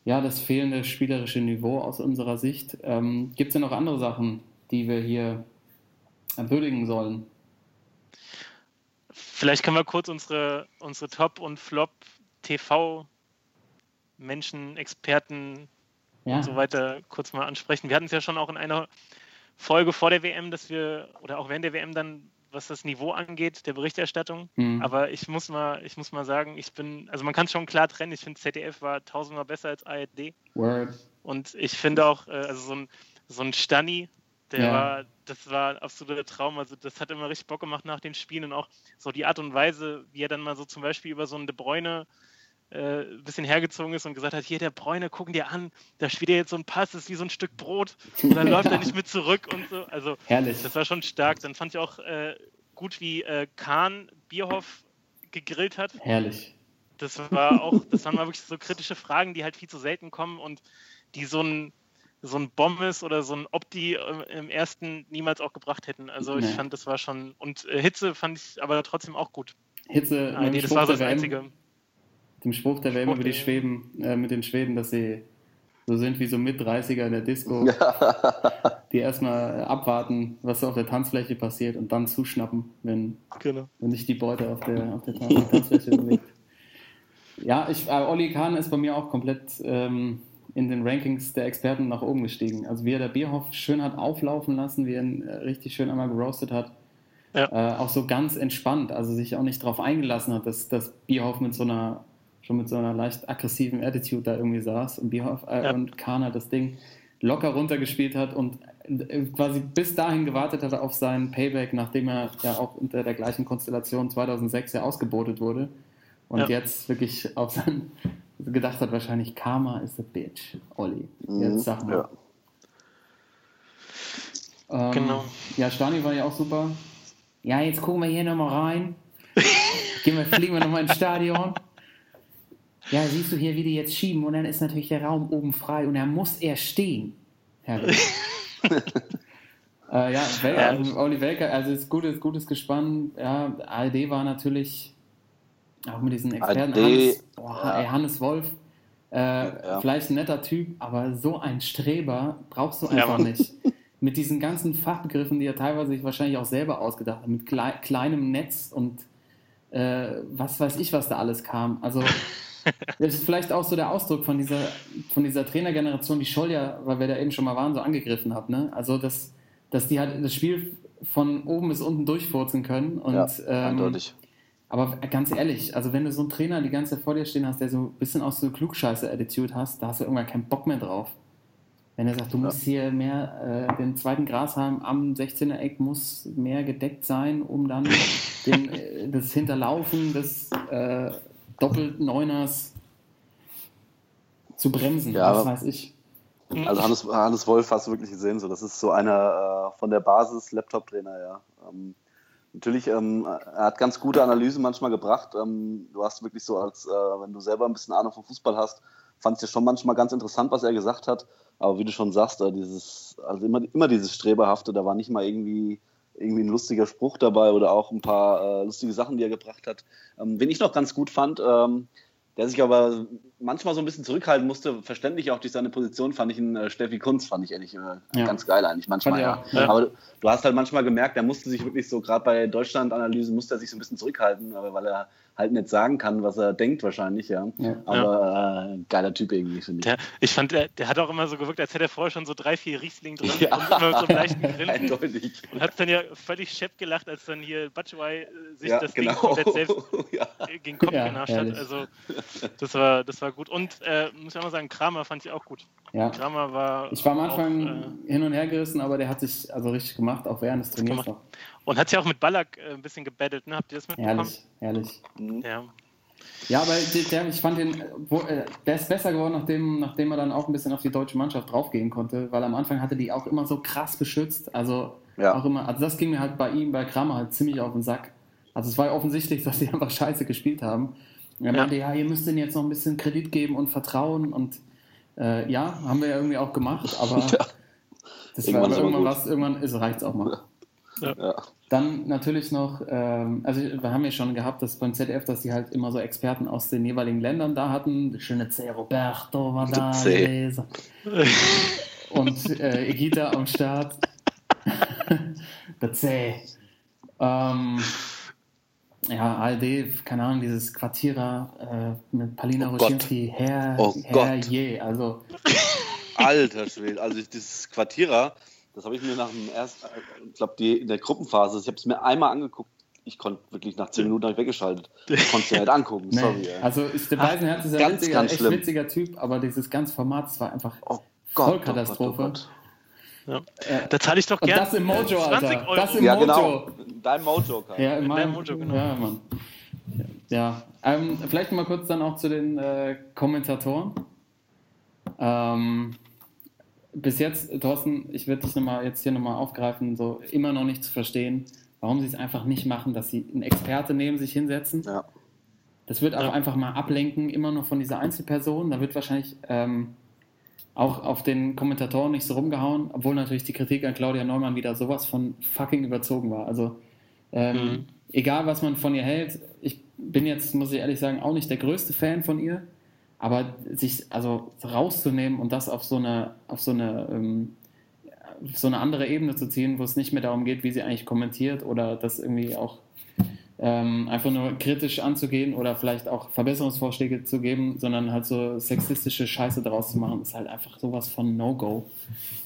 ja, das fehlende spielerische Niveau aus unserer Sicht. Ähm, Gibt es denn noch andere Sachen, die wir hier würdigen sollen? Vielleicht können wir kurz unsere, unsere Top- und Flop-TV-Menschen, Experten Ja, und so weiter kurz mal ansprechen. Wir hatten es ja schon auch in einer Folge vor der WM, dass wir, oder auch während der WM dann, was das Niveau angeht, der Berichterstattung. Mhm. Aber ich muss mal, ich muss mal sagen, ich bin, also man kann es schon klar trennen. Ich finde, ZDF war tausendmal besser als ARD. Word. Und ich finde auch, äh, also so ein, so ein Stani, der Ja. war, das war ein absoluter Traum. Also das hat immer richtig Bock gemacht nach den Spielen und auch so die Art und Weise, wie er dann mal so zum Beispiel über so einen De Bruyne äh, ein bisschen hergezogen ist und gesagt hat, hier der Bräune, gucken dir an, da spielt er jetzt so ein Pass, das ist wie so ein Stück Brot und dann läuft er nicht mit zurück und so. Also Herrlich. das war schon stark. Dann fand ich auch äh, gut, wie äh, Kahn Bierhoff gegrillt hat. Herrlich. Das war auch, das waren mal wirklich so kritische Fragen, die halt viel zu selten kommen und die so ein so ein Bommes oder so ein Opti im ersten niemals auch gebracht hätten. Also ich Nee. fand, das war schon und äh, Hitze fand ich aber trotzdem auch gut. Hitze Ah, mit nee, dem das Spruch war so der das WM. Einzige. dem Spruch der WM Spruch über die Schweden, äh, mit den Schweden, dass sie so sind wie so Mit-30er in der Disco, die erstmal abwarten, was auf der Tanzfläche passiert und dann zuschnappen, wenn, Genau. wenn sich die Beute auf der, auf der Tan- Tanzfläche bewegt. Ja, ich, äh, Olli Kahn ist bei mir auch komplett ähm, in den Rankings der Experten nach oben gestiegen. Also wie er der Bierhoff schön hat auflaufen lassen, wie er ihn äh, richtig schön einmal geroastet hat. Ja. Äh, auch so ganz entspannt, also sich auch nicht darauf eingelassen hat, dass, dass Bierhoff mit so einer schon mit so einer leicht aggressiven Attitude da irgendwie saß und Bierhoff äh, Ja. und Kahn hat das Ding locker runtergespielt hat und äh, quasi bis dahin gewartet hat auf seinen Payback, nachdem er ja auch unter der gleichen Konstellation 2006 ja ausgebotet wurde und Ja. jetzt wirklich auf sein gedacht hat wahrscheinlich Karma is a bitch, Olli. Mhm, Jetzt sag mal. ja. Ähm, Genau. Ja, Stani war ja auch super. Ja, jetzt gucken wir hier nochmal rein. Gehen wir, fliegen wir nochmal ins Stadion. Ja, siehst du hier, wie die jetzt schieben und dann ist natürlich der Raum oben frei und dann muss er stehen. Herrlich. äh, ja, Wel Herrlich. also, Olli Welker, also ist gutes, gutes Gespann. Ja, ARD war natürlich auch mit diesen Experten. Hannes, boah, ja. ey, Hannes Wolf, äh, vielleicht ein netter Typ, aber so ein Streber brauchst du Ja, einfach Mann. nicht. Mit diesen ganzen Fachbegriffen, die er teilweise sich wahrscheinlich auch selber ausgedacht hat, mit klei kleinem Netz und äh, was weiß ich, was da alles kam. Also das ist vielleicht auch so der Ausdruck von dieser, von dieser Trainergeneration, die Scholl ja, weil wir da eben schon mal waren, so angegriffen hat. Ne? Also dass, dass die halt das Spiel von oben bis unten durchfurzen können. Und, ja, ähm, eindeutig. Aber ganz ehrlich, also wenn du so einen Trainer die ganze Zeit vor dir stehen hast, der so ein bisschen auch so Klugscheiße-Attitude hast, da hast du irgendwann keinen Bock mehr drauf. Wenn er sagt, du musst hier mehr, äh, den zweiten Grashalm am 16er Eck muss mehr gedeckt sein, um dann den, äh, das Hinterlaufen des äh, Doppelneuners zu bremsen, Ja, was weiß ich. Also Hannes, Hannes Wolf hast du wirklich gesehen, so das ist so einer äh, von der Basis Laptop-Trainer, ja. Ähm, natürlich, ähm, er hat ganz gute Analysen manchmal gebracht. Ähm, du hast wirklich so als, äh, wenn du selber ein bisschen Ahnung vom Fußball hast, fand es ja schon manchmal ganz interessant, was er gesagt hat. Aber wie du schon sagst, äh, dieses, also immer, immer dieses Streberhafte, da war nicht mal irgendwie, irgendwie ein lustiger Spruch dabei oder auch ein paar äh, lustige Sachen, die er gebracht hat. Ähm, wen ich noch ganz gut fand, ähm, der sich aber manchmal so ein bisschen zurückhalten musste, verständlich auch durch seine Position, fand ich einen äh, Steffi Kunz, fand ich ehrlich äh, Ja. ganz geil eigentlich manchmal. Ja. Ja. Aber du hast halt manchmal gemerkt, er musste sich wirklich so, gerade bei Deutschland-Analysen, musste er sich so ein bisschen zurückhalten, aber weil er halt nicht sagen kann, was er denkt wahrscheinlich, ja. Ja. Aber äh, geiler Typ irgendwie, finde ich. Der, ich fand, der, der hat auch immer so gewirkt, als hätte er vorher schon so drei, vier Riesling drin Ja. und immer so einen leichten Grinsen. Eindeutig. Und hat dann ja völlig schepp gelacht, als dann hier Batschwei äh, sich Ja, das Ding genau. komplett selbst ja. äh, gegen Kopf Ja, genascht hat. Also das war, das war gut. Und äh, muss ich auch mal sagen, Kramer fand ich auch gut. Ja. Kramer war. Ich war am auch, Anfang äh, hin und her gerissen, aber der hat sich also richtig gemacht, auch während des Turniers gemacht. noch. und hat sich auch mit Ballack äh, ein bisschen gebettelt, ne? Habt ihr das mitbekommen? Herrlich, herrlich. Ja. Ja, aber der, der, ich fand den, wo, äh, der ist besser geworden, nachdem, nachdem er dann auch ein bisschen auf die deutsche Mannschaft draufgehen konnte, weil am Anfang hatte die auch immer so krass beschützt. Also Ja. auch immer, also das ging mir halt bei ihm, bei Kramer halt ziemlich auf den Sack. Also es war ja offensichtlich, dass die einfach scheiße gespielt haben. Und er Ja. meinte, ja, ihr müsst denen jetzt noch ein bisschen Kredit geben und Vertrauen und äh, ja, haben wir ja irgendwie auch gemacht, aber Ja. das Irgendwann war irgendwann was, irgendwann ist, reicht's auch mal. Ja. Dann natürlich noch, ähm, also wir haben ja schon gehabt, dass beim ZDF, dass die halt immer so Experten aus den jeweiligen Ländern da hatten. Der schöne C. Roberto war da C. gewesen. Und äh, Egita am Start. Der C. Ähm, ja, ARD, keine Ahnung, dieses Quartierer äh, mit Palina Oh Gott. Roschinski, Herr, Oh Herr Gott. je. Also, Alter Schwede, also ich- dieses Quartierer, das habe ich mir nach dem ersten, ich glaube, die in der Gruppenphase, ich habe es mir einmal angeguckt, ich konnte wirklich nach 10 Minuten ich weggeschaltet. Ich konnte es mir nicht angucken, nee. sorry. ey. also ist der Beisenherz ist ein Ganz, witziger, ganz echt schlimm. witziger Typ, aber dieses ganze Format, war einfach oh Vollkatastrophe. Gott, Ja. Äh, Da zahle ich doch gerne das im Mojo, 20 Alter. Euro. Das im. Ja, Mojo. genau. Dein Mojo, Kai. Ja, in In meinem Mojo, genau. Ja, Mann. Ja, ähm, vielleicht mal kurz dann auch zu den äh, Kommentatoren. Ähm, bis jetzt, Thorsten, ich würde dich nochmal jetzt hier nochmal aufgreifen, so immer noch nicht zu verstehen, warum sie es einfach nicht machen, dass sie einen Experte neben sich hinsetzen. Ja. Das wird auch Ja. einfach mal ablenken, immer nur von dieser Einzelperson. Da wird wahrscheinlich ähm, auch auf den Kommentatoren nicht so rumgehauen, obwohl natürlich die Kritik an Claudia Neumann wieder sowas von fucking überzogen war. Also ähm, Mhm. egal, was man von ihr hält, ich bin jetzt, muss ich ehrlich sagen, auch nicht der größte Fan von ihr, aber sich also rauszunehmen und das auf so eine, auf so eine, ähm, auf so eine andere Ebene zu ziehen, wo es nicht mehr darum geht, wie sie eigentlich kommentiert oder das irgendwie auch ähm, einfach nur kritisch anzugehen oder vielleicht auch Verbesserungsvorschläge zu geben, sondern halt so sexistische Scheiße daraus zu machen, ist halt einfach sowas von No-Go.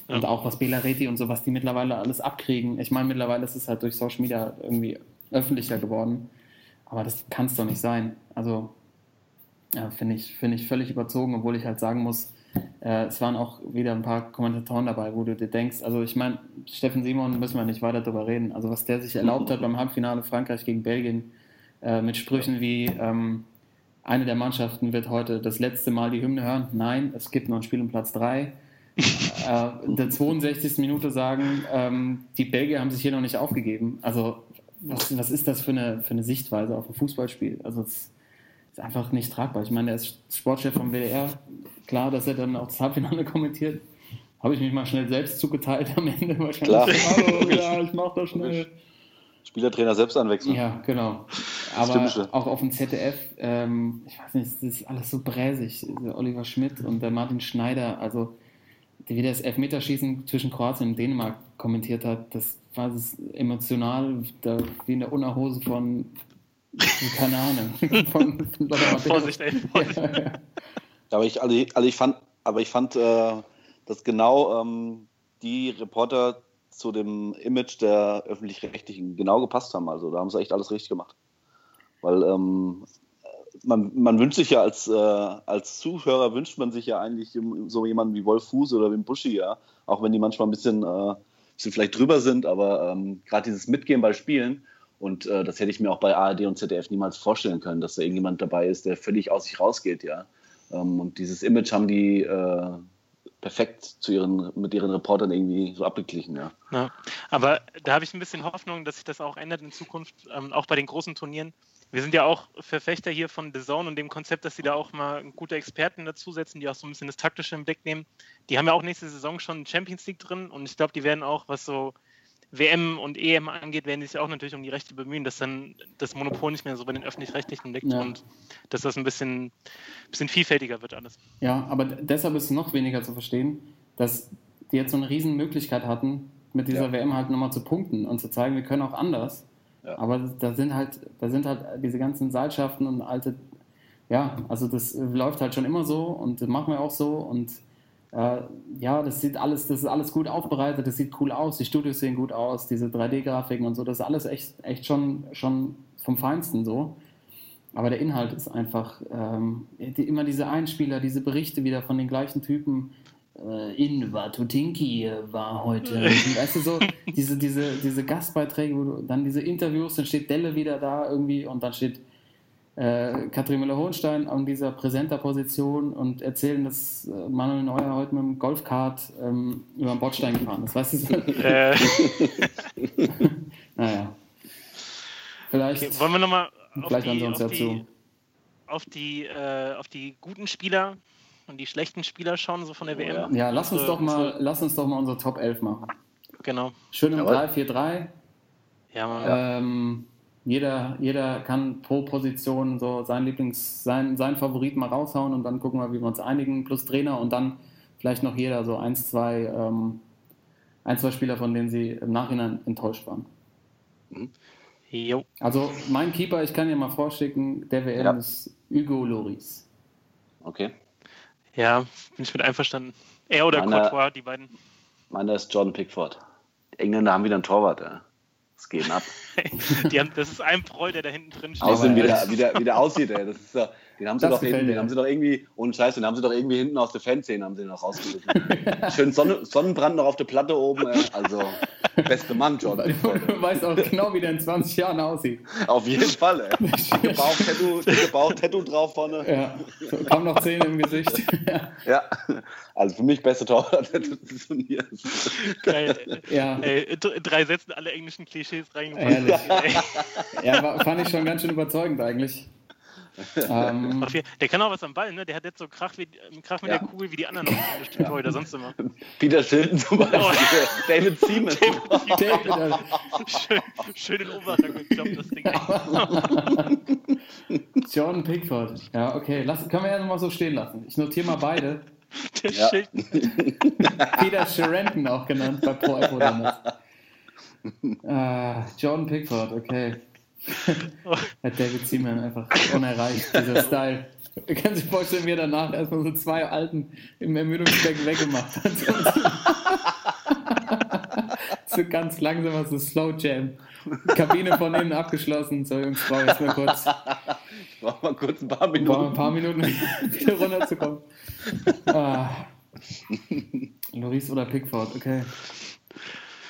Und Ja. auch was Bela Reti und so, was die mittlerweile alles abkriegen. Ich meine, mittlerweile ist es halt durch Social Media irgendwie öffentlicher geworden. Aber das kann es doch nicht sein. Also, ja, finde ich, finde ich völlig überzogen, obwohl ich halt sagen muss, äh, es waren auch wieder ein paar Kommentatoren dabei, wo du dir denkst, also ich meine, Steffen Simon müssen wir nicht weiter drüber reden. Also was der sich erlaubt hat beim Halbfinale Frankreich gegen Belgien äh, mit Sprüchen wie ähm, eine der Mannschaften wird heute das letzte Mal die Hymne hören. Nein, es gibt noch ein Spiel um Platz 3. äh, in der 62. Minute sagen, ähm, die Belgier haben sich hier noch nicht aufgegeben. Also was, was ist das für eine, für eine Sichtweise auf ein Fußballspiel? Also es einfach nicht tragbar. Ich meine, der ist Sportchef vom WDR. Klar, dass er dann auch das Halbfinale kommentiert. Habe ich mich mal schnell selbst zugeteilt am Ende wahrscheinlich. Klar. Hallo, ja, ich mach das schnell. Spielertrainer selbst anwechseln. Ja, genau. Aber auch auf dem ZDF, ähm, ich weiß nicht, das ist alles so bräsig. Der Oliver Schmidt und der Martin Schneider, also wie das Elfmeterschießen zwischen Kroatien und Dänemark kommentiert hat, das war das emotional, da, wie in der Unterhose von, keine Ahnung, von Matthäus. Vorsicht, ey, Vorsicht. Ja, ja. Aber ich, also ich, also ich fand, aber ich fand, äh, dass genau ähm, die Reporter zu dem Image der öffentlich-rechtlichen genau gepasst haben. Also da haben sie echt alles richtig gemacht. Weil ähm, man, man wünscht sich ja als, äh, als Zuhörer wünscht man sich ja eigentlich so jemanden wie Wolf Fuß oder wie Buschi, ja, auch wenn die manchmal ein bisschen, äh, bisschen vielleicht drüber sind, aber ähm, gerade dieses Mitgehen bei Spielen und äh, das hätte ich mir auch bei ARD und ZDF niemals vorstellen können, dass da irgendjemand dabei ist, der völlig aus sich rausgeht, ja. Ähm, und dieses Image haben die äh, perfekt zu ihren, mit ihren Reportern irgendwie so abgeglichen, ja. Ja. Aber da habe ich ein bisschen Hoffnung, dass sich das auch ändert in Zukunft, ähm, auch bei den großen Turnieren, wir sind ja auch Verfechter hier von The Zone und dem Konzept, dass sie da auch mal gute Experten dazusetzen, die auch so ein bisschen das Taktische im Blick nehmen. Die haben ja auch nächste Saison schon Champions League drin und ich glaube, die werden auch, was so WM und EM angeht, werden die sich auch natürlich um die Rechte bemühen, dass dann das Monopol nicht mehr so bei den Öffentlich-Rechtlichen liegt Ja. und dass das ein bisschen, bisschen vielfältiger wird alles. Ja, aber deshalb ist es noch weniger zu verstehen, dass die jetzt so eine riesen Möglichkeit hatten, mit dieser Ja. WM halt nochmal zu punkten und zu zeigen, wir können auch anders. Ja. Aber da sind halt, da sind halt diese ganzen Seilschaften und alte, ja, also das läuft halt schon immer so und das machen wir auch so und äh, ja, das sieht alles, das ist alles gut aufbereitet, das sieht cool aus, die Studios sehen gut aus, diese 3D-Grafiken und so, das ist alles echt, echt schon, schon vom Feinsten so. Aber der Inhalt ist einfach ähm, die, immer diese Einspieler, diese Berichte wieder von den gleichen Typen. Äh, in Watutinki war heute. weißt du so, diese, diese, diese Gastbeiträge, wo du, dann diese Interviews, dann steht Delle wieder da irgendwie und dann steht äh, Katrin Müller-Hohenstein an dieser Präsenterposition und erzählen, dass äh, Manuel Neuer heute mit dem Golfkart ähm, über den Bordstein gefahren ist. Weißt du? Äh, Naja. Vielleicht. okay, wollen wir nochmal auf die, sie uns auf ja die, auf, die, äh, auf die guten Spieler und die schlechten Spieler schauen, so von der WM? ja. Ja, lass uns Unsere- doch mal, unsere- lass uns doch mal unsere Top 11 machen. Genau. Schön im Jawohl. 3-4-3. Ja, man, Ähm, jeder, jeder kann pro Position so sein Lieblings, sein, sein Favorit mal raushauen und dann gucken wir, wie wir uns einigen, plus Trainer und dann vielleicht noch jeder so eins, zwei, ähm, ein, zwei Spieler, von denen sie im Nachhinein enttäuscht waren. Jo. Also mein Keeper, ich kann dir mal vorschicken, der WM Ja. ist Hugo Loris. Okay. Ja, bin ich mit einverstanden. Er oder Meiner- Courtois, die beiden. Meiner ist Jordan Pickford. Die Engländer haben wieder einen Torwart, ja. Es geht ab. Die haben, das ist ein Preu, der da hinten drin steht. Außerdem, wie der, wie, der, wie der aussieht, ey. Das ist so, den haben sie Das doch hinten, mir. den haben sie doch irgendwie, ohne Scheiß, den haben sie doch irgendwie hinten aus der Fanszene haben sie den noch rausgerissen. Schön Sonne, Sonnenbrand noch auf der Platte oben, ey. Also, beste Mann, Jordan. Du weißt auch genau, wie der in 20 Jahren aussieht. Auf jeden Fall, ey. Dicke Bauch-Tattoo, drauf vorne. Ja, kaum noch Zähne im Gesicht. Ja. Also für mich beste Torwart des Turniers. Geil. ja, Ey, drei Sätzen alle englischen Klischees reingepackt. Ey, ja fand ich schon ganz schön überzeugend eigentlich. Ähm, Der kann auch was am Ball, ne? Der hat jetzt so Krach, wie, Krach mit Ja. der Kugel wie die anderen auch bestimmt oder sonst immer. Peter Shilton zum Beispiel. David Seaman. David, Alter. Schön, schön in Oberhand gekloppt, das Ding. Jordan Pickford. Ja, okay. Lass, können wir ja nochmal so stehen lassen. Ich notiere mal beide. Der Ja. Schild. Peter Sharenton auch genannt bei Pro Evo damals. Ah, Jordan Pickford, okay. Hat David Seaman einfach unerreicht, dieser Style. Du kannst dir vorstellen, wie er danach erstmal so zwei Alten im Ermüdungsbecken weggemacht hat. so ganz langsam so Slow Jam. Kabine von innen abgeschlossen. So, Jungs, brauche jetzt mal kurz, Brauchen wir kurz ein paar Minuten. ein paar Minuten, wieder runterzukommen. Ah. Loris oder Pickford, okay.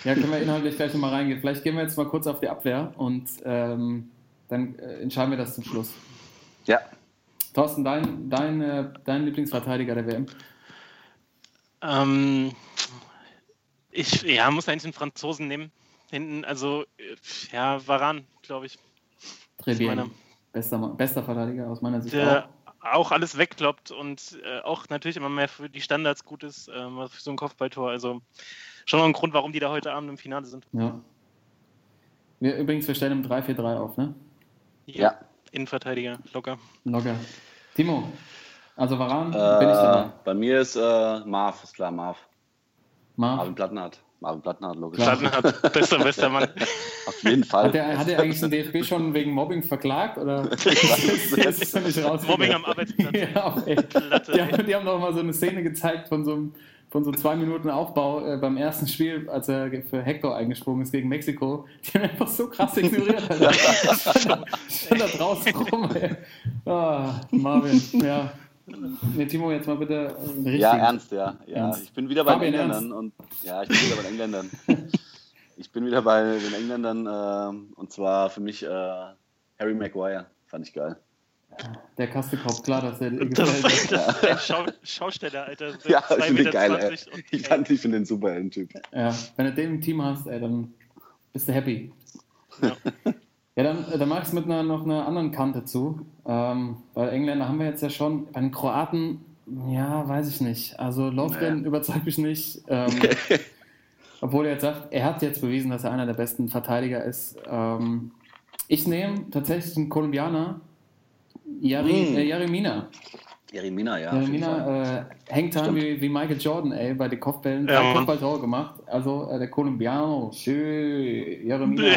Ja, können wir inhaltlich gleich nochmal reingehen. Vielleicht gehen wir jetzt mal kurz auf die Abwehr und ähm, dann äh, entscheiden wir das zum Schluss. Ja. Thorsten, dein, dein, äh, dein Lieblingsverteidiger der WM? Ähm, ich ja, muss eigentlich den Franzosen nehmen. Hinten, also, äh, ja, Varan, glaube ich. Bien. Bester, bester Verteidiger aus meiner Sicht. Der auch alles wegkloppt und äh, auch natürlich immer mehr für die Standards gut ist, ähm, für so ein Kopfballtor. Also schon noch ein Grund, warum die da heute Abend im Finale sind. Ja. Wir, übrigens, wir stellen im 3-4-3 auf, ne? Ja. Innenverteidiger, locker. Locker. Timo, also Varan, Äh, bin ich dabei. bei mir ist äh, Marv, ist klar, Marv. Marv, Marvin Plattenhardt. Marvin Plattenhardt, logisch. Klar. Platten hat bester, bester Mann. Auf jeden Fall. hat er, hat er eigentlich den DFB schon wegen Mobbing verklagt? Oder ist das ist nicht raus? Mobbing am Arbeitsplatz. Ja, Die haben, die haben doch mal so eine Szene gezeigt von so einem von so zwei Minuten Aufbau äh, beim ersten Spiel, als er für Hector eingesprungen ist gegen Mexiko. Die haben einfach so krass ignoriert. Stand da, draußen rum. Ey. Ah, Marvin, ja. Nee, Timo, jetzt mal bitte äh, richtig. Ja, ernst, ja. ja. Ernst. Ich bin wieder bei den Engländern und ja, ich bin wieder bei den Engländern. ich bin wieder bei den Engländern ähm, und zwar für mich äh, Harry Maguire. Fand ich geil. Der Kastekopf, klar, dass er Das, gefällt. das ist ein Schau Schausteller, Alter. Ja, ich 2,20 finde den geil. Ich fand ich finde den super, den Typ. Ja, wenn du den im Team hast, ey, dann bist du happy. Ja. Ja, dann, dann mache ich es mit einer, noch einer anderen Kante zu. Ähm, weil Engländer haben wir jetzt ja schon. Bei den Kroaten, ja, weiß ich nicht. Also Lovren Naja. überzeugt mich nicht. Ähm, obwohl er jetzt sagt, er hat jetzt bewiesen, dass er einer der besten Verteidiger ist. Ähm, ich nehme tatsächlich einen Kolumbianer, Jari, Mm. äh, Jeremina. Jeremina, ja. Jeremina äh, hängt an Stimmt. wie, wie Michael Jordan, ey, bei den Kopfbällen. Ja, drei. Kopfballtore gemacht. Also äh, der Colombiano, schön, Jeremina.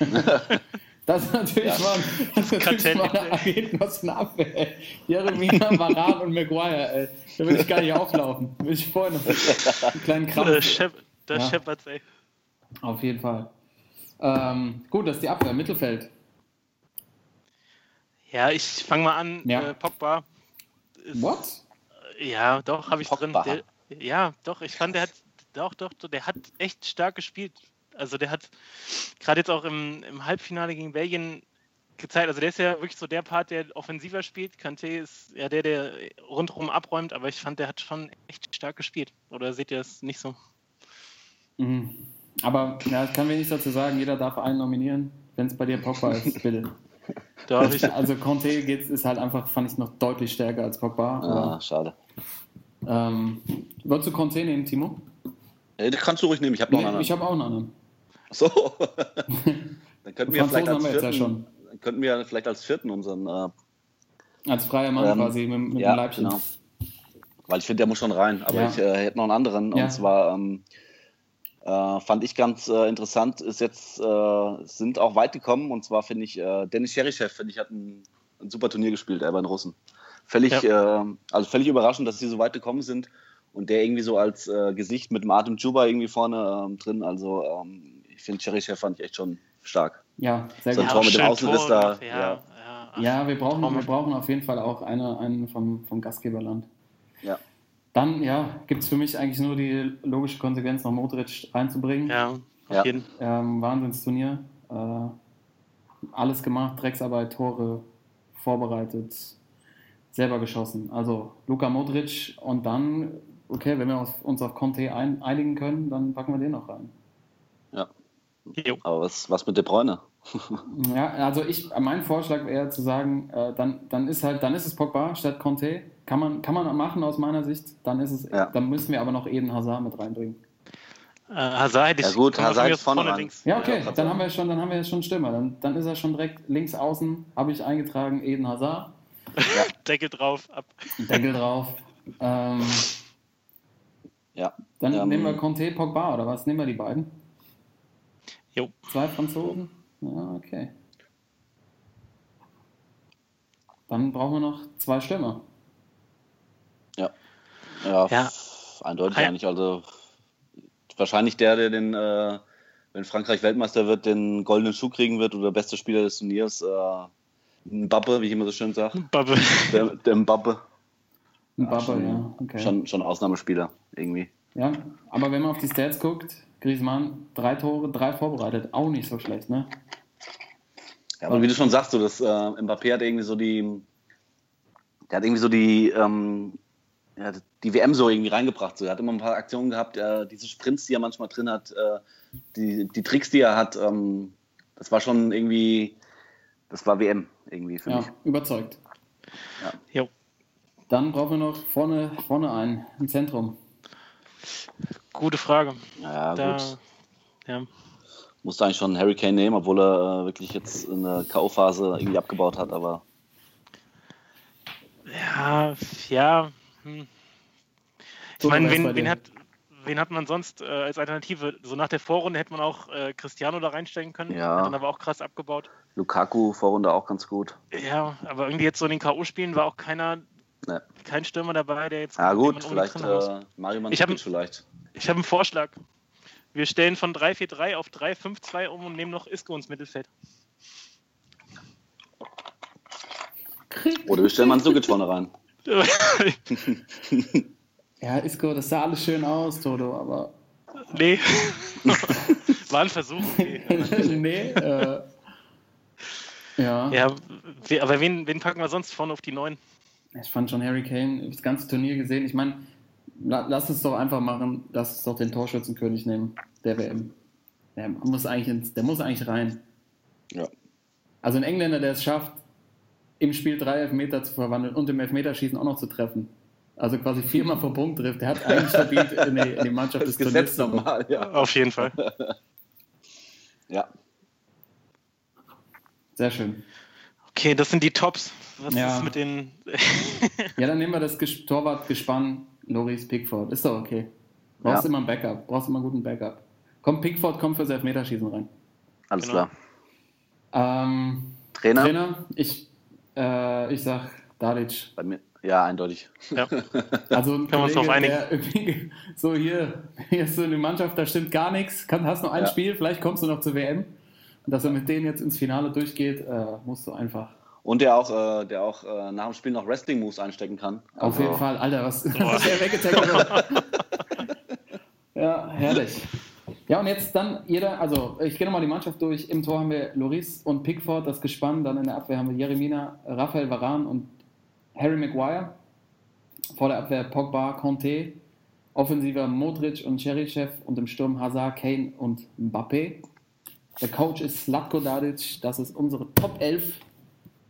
Das ist natürlich Ja. mal, das ist natürlich mal eine Agenten aus einer Abwehr. ey. Jeremina, Varan und Maguire, ey. Da will ich gar nicht auflaufen. Will ich vorher noch einen kleinen Krampf. Shep der Ja. Shepherds, ey. Auf jeden Fall. Ähm, gut, das ist die Abwehr, Mittelfeld. Ja, ich fange mal an. Ja. Äh, Pogba. Ist, What? Ja, doch, habe ich drin. Pogba. Der, ja, doch, ich fand, der hat, doch, doch, doch, der hat echt stark gespielt. Also der hat gerade jetzt auch im, im Halbfinale gegen Belgien gezeigt, also der ist ja wirklich so der Part, der offensiver spielt. Kanté ist ja der, der rundherum abräumt, aber ich fand, der hat schon echt stark gespielt. Oder seht ihr es nicht so? Mhm. Aber ja, ich kann wenig dazu sagen. Jeder darf einen nominieren. Wenn es bei dir Pogba ist, bitte. Ich, Also Conte geht's, ist halt einfach, fand ich noch deutlich stärker als Pogba. Ah, schade. Aber, ähm, würdest du Conte nehmen, Timo? Äh, das kannst du ruhig nehmen, ich habe noch einen Nee, anderen. ich habe auch einen anderen. So. Dann könnten wir vielleicht als jetzt ja vierten, schon. könnten wir vielleicht als vierten unseren, äh, Als freier Mann Ähm, quasi mit, mit ja, dem Leibchen. genau. weil ich finde, der muss schon rein. Aber Ja. ich äh, hätte noch einen anderen. Ja. Und zwar ähm, äh, fand ich ganz äh, interessant, ist jetzt, äh, sind auch weit gekommen. Und zwar finde ich, äh, Dennis Cherischev, finde ich, hat ein, ein super Turnier gespielt, er bei den Russen. Völlig, äh, also völlig überraschend, dass sie so weit gekommen sind. Und der irgendwie so als äh, Gesicht mit Martin Juba irgendwie vorne ähm, drin. Also ähm, ich finde, Cherischev fand ich echt schon stark. Ja, sehr So gut. Tor mit dem gemacht, ja. Ja, ja. Ja, wir brauchen, wir brauchen auf jeden Fall auch eine, einen vom, vom Gastgeberland. Ja. Dann, ja, gibt es für mich eigentlich nur die logische Konsequenz, noch Modric reinzubringen. Ja, auf Ja. jeden Ähm, Wahnsinnsturnier. Äh, alles gemacht, Drecksarbeit, Tore vorbereitet, selber geschossen. Also Luka Modric und dann, okay, wenn wir auf, uns auf Conte ein, einigen können, dann packen wir den noch rein. ja. Jo. Aber was, was mit De Bruyne? Ja, also ich, mein Vorschlag wäre zu sagen, äh, dann, dann ist halt, dann ist es Pogba statt Conte. Kann man, kann man machen aus meiner Sicht. Dann ist es, Ja. dann müssen wir aber noch Eden Hazard mit reinbringen. Äh, Hazard hätte ich Ja gut, Hazard ist vorne rein. links. Ja, okay, Ja, dann haben wir schon, dann haben wir schon Stürmer. Dann, dann ist er schon direkt links außen, habe ich eingetragen, Eden Hazard. Deckel drauf, ab. Deckel drauf. Ähm, Ja. dann Ähm, nehmen wir Conte, Pogba oder was? Nehmen wir die beiden? Jo. Zwei Franzosen? Ja, okay. Dann brauchen wir noch zwei Stürmer. Ja, Ja. eindeutig ja. eigentlich. Also wahrscheinlich der, der den, äh, wenn Frankreich Weltmeister wird, den goldenen Schuh kriegen wird oder beste Spieler des Turniers. Äh, Mbappe, wie ich immer so schön sage. Babbe. Der, der Mbappe. Mbappe, schon, ja, okay. schon, schon Ausnahmespieler irgendwie. Ja, aber wenn man auf die Stats guckt, Griezmann, drei Tore, drei vorbereitet, auch nicht so schlecht, ne? Ja, aber wie du schon sagst, so, das, äh, Mbappé hat irgendwie so die, der hat irgendwie so die, ähm, ja, die WM so irgendwie reingebracht. So. Er hat immer ein paar Aktionen gehabt, äh, diese Sprints, die er manchmal drin hat, äh, die, die Tricks, die er hat, ähm, das war schon irgendwie, das war WM irgendwie für Ja, mich. überzeugt. Jo. Dann brauchen wir noch vorne, vorne einen, im Zentrum. Gute Frage. Ja, Da, gut. ja. Musste eigentlich schon Harry Kane nehmen, obwohl er äh, wirklich jetzt in der K.O.-Phase irgendwie abgebaut hat, aber Ja, ja. Hm. Ich So, meine, wen, wen, hat, wen hat man sonst äh, als Alternative? So nach der Vorrunde hätte man auch äh, Cristiano da reinstellen können. Ja. Hat dann aber auch krass abgebaut. Lukaku Vorrunde auch ganz gut. Ja, aber irgendwie jetzt so in den K.O.-Spielen war auch keiner, Ne. kein Stürmer dabei, der jetzt. Ja den gut, vielleicht äh, Mario Ich hab- Mandzukic vielleicht. Ich habe einen Vorschlag. Wir stellen von 3-4-3 auf 3-5-2 um und nehmen noch Isco ins Mittelfeld. Oder wir stellen Mandzukic vorne rein. Ja, Isco, das sah alles schön aus, Toto, aber nee. War ein Versuch. Okay. nee, äh, ja. Ja, aber wen, wen packen wir sonst vorne auf die 9? Ich fand schon Harry Kane, das ganze Turnier gesehen. Ich meine, la, lass es doch einfach machen, lass es doch den Torschützenkönig nehmen, der WM. Der muss eigentlich, ins, der muss eigentlich rein. Ja. Also ein Engländer, der es schafft, im Spiel drei Elfmeter zu verwandeln und im Elfmeterschießen auch noch zu treffen. Also quasi viermal vom Punkt trifft. Der hat eigentlich verdient, in die, in die Mannschaft Das des Gesetz normal, ja. Auf jeden Fall. Ja, Sehr schön. Okay, das sind die Tops. Was Ja. ist mit den. Ja, dann nehmen wir das Ges Torwartgespann Loris Pickford. Ist doch okay. Brauchst Ja. immer ein Backup. Brauchst immer einen guten Backup. Komm, Pickford kommt fürs Elfmeterschießen rein. alles Genau. klar. Ähm, Trainer? Trainer, ich, äh, ich sag Dalic. Bei mir. Ja, eindeutig. Ja. Also ein Können wir uns Kollege, drauf einigen. der so hier, hier ist so eine Mannschaft, da stimmt gar nichts. Kann, hast noch ein Ja. Spiel, vielleicht kommst du noch zur WM. Und dass er mit denen jetzt ins Finale durchgeht, äh, musst du einfach. Und der auch, äh, der auch äh, nach dem Spiel noch Wrestling-Moves einstecken kann. Auf Also, jeden Fall, Alter, was, was der weggetackelt hat. ja, herrlich. Ja, und jetzt dann jeder, also ich gehe nochmal die Mannschaft durch. Im Tor haben wir Loris und Pickford, das Gespann. Dann in der Abwehr haben wir Jeremina, Raphael Varan und Harry Maguire. Vor der Abwehr Pogba, Conte. Offensiver Modric und Cherichev und im Sturm Hazard, Kane und Mbappé. Der Coach ist Slatko Dadic. Das ist unsere Top 11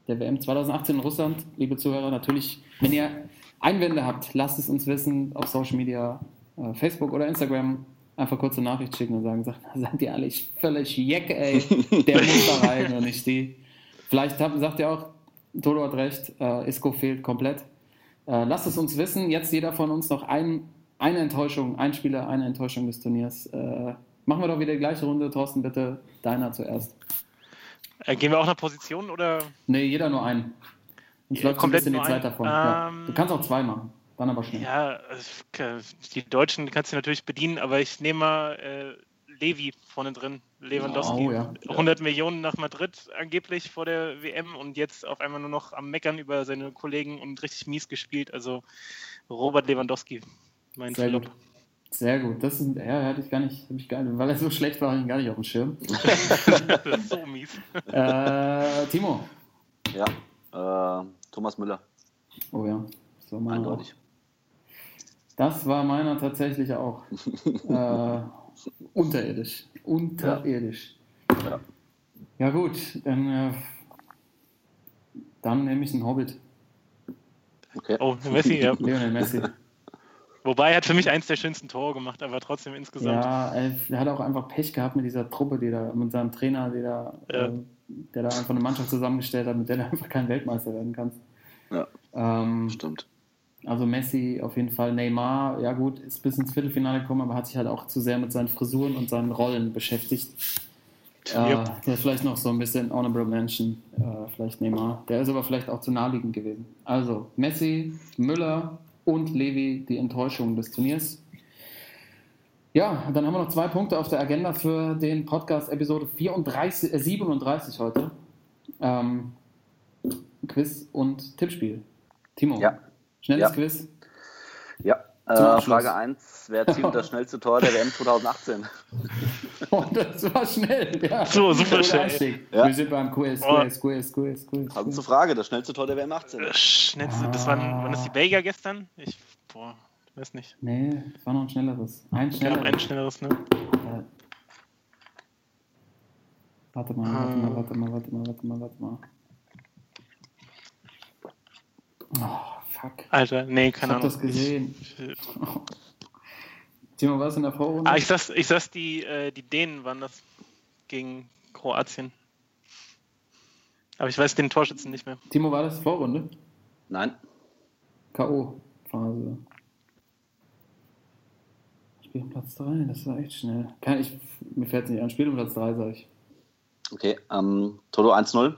der WM 2018 in Russland. Liebe Zuhörer, natürlich, wenn ihr Einwände habt, lasst es uns wissen auf Social Media, äh, Facebook oder Instagram. Einfach kurze Nachricht schicken und sagen, sagt, seid ihr alle völlig jeck, ey. Der muss da rein und nicht die. Vielleicht habt, sagt ihr auch, Toto hat recht, äh, Isco fehlt komplett. Äh, lasst es uns wissen. Jetzt jeder von uns noch ein, eine Enttäuschung, ein Spieler, eine Enttäuschung des Turniers. Äh, machen wir doch wieder die gleiche Runde. Thorsten, bitte deiner zuerst. Äh, gehen wir auch nach Positionen oder? Nee, jeder nur einen. Uns Ja, läuft so ein komplett bisschen die Zeit davon. ja. Ähm, Du kannst auch zwei machen, dann aber schnell. Ja, äh, die Deutschen kannst du natürlich bedienen, aber ich nehme mal äh, Levi vorne drin. Lewandowski. Oh, ja. 100 Millionen nach Madrid angeblich vor der WM und jetzt auf einmal nur noch am Meckern über seine Kollegen und richtig mies gespielt. Also Robert Lewandowski, mein Sehr Flop. gut. Sehr gut. Das ist, ja, hatte ich gar nicht, ich gar nicht, weil er so schlecht war, hatte ich ihn gar nicht auf dem Schirm. das ist so mies. äh, Timo. Ja, äh, Thomas Müller, Oh ja. Das war, auch. eindeutig. Das war meiner tatsächlich auch. äh, unterirdisch. Unterirdisch. Ja. Ja, gut, dann, äh, dann nehme ich einen Hobbit. Okay. Oh, Messi, ja. Lionel Messi. Wobei er hat für mich eins der schönsten Tore gemacht, aber trotzdem insgesamt. Ja, er hat auch einfach Pech gehabt mit dieser Truppe, die da, mit seinem Trainer, die da, Ja. äh, der da einfach eine Mannschaft zusammengestellt hat, mit der du einfach kein Weltmeister werden kannst. Ja. Ähm, Stimmt. Also Messi auf jeden Fall. Neymar, ja gut, ist bis ins Viertelfinale gekommen, aber hat sich halt auch zu sehr mit seinen Frisuren und seinen Rollen beschäftigt. Äh, Yep. der ist vielleicht noch so ein bisschen Honorable Mention, äh, vielleicht Neymar. Der ist aber vielleicht auch zu naheliegend gewesen. Also Messi, Müller und Levi, die Enttäuschung des Turniers. Ja, dann haben wir noch zwei Punkte auf der Agenda für den Podcast Episode 34, äh, 37 heute. Ähm, Quiz und Tippspiel. Timo, Ja. Schnelles Ja. Quiz. Ja, äh. Frage 1. Wer erzielt das schnellste Tor der WM 2018? Oh, das war schnell. Ja. So, super schnell. Ja. Wir sind beim Quiz, Oh. Quiz, Quiz, Quiz, Quiz. Quiz. zur Frage, das schnellste Tor der WM 18. Äh, Schnellste, das waren, waren das die Belgier gestern? Ich, boah, weiß nicht. Nee, es war noch ein schnelleres. Ein Ja, schnelleres. ein schnelleres, ne? Äh, Warte mal, warte mal, warte mal, warte mal, warte mal, warte mal. Oh, fuck. Alter, nee, Ich keine hab Ahnung. das gesehen. Ich, ich, Timo, was in der Vorrunde? ah, ich sag's, ich sag's die, äh, die Dänen waren das gegen Kroatien. Aber ich weiß den Torschützen nicht mehr. Timo, war das Vorrunde? Nein. K.O.-Phase. Spiel um Platz 3, das war echt schnell. Kann ich, mir fällt es nicht an. Spiel um Platz 3, sag ich. Okay, ähm, Toto 1-0.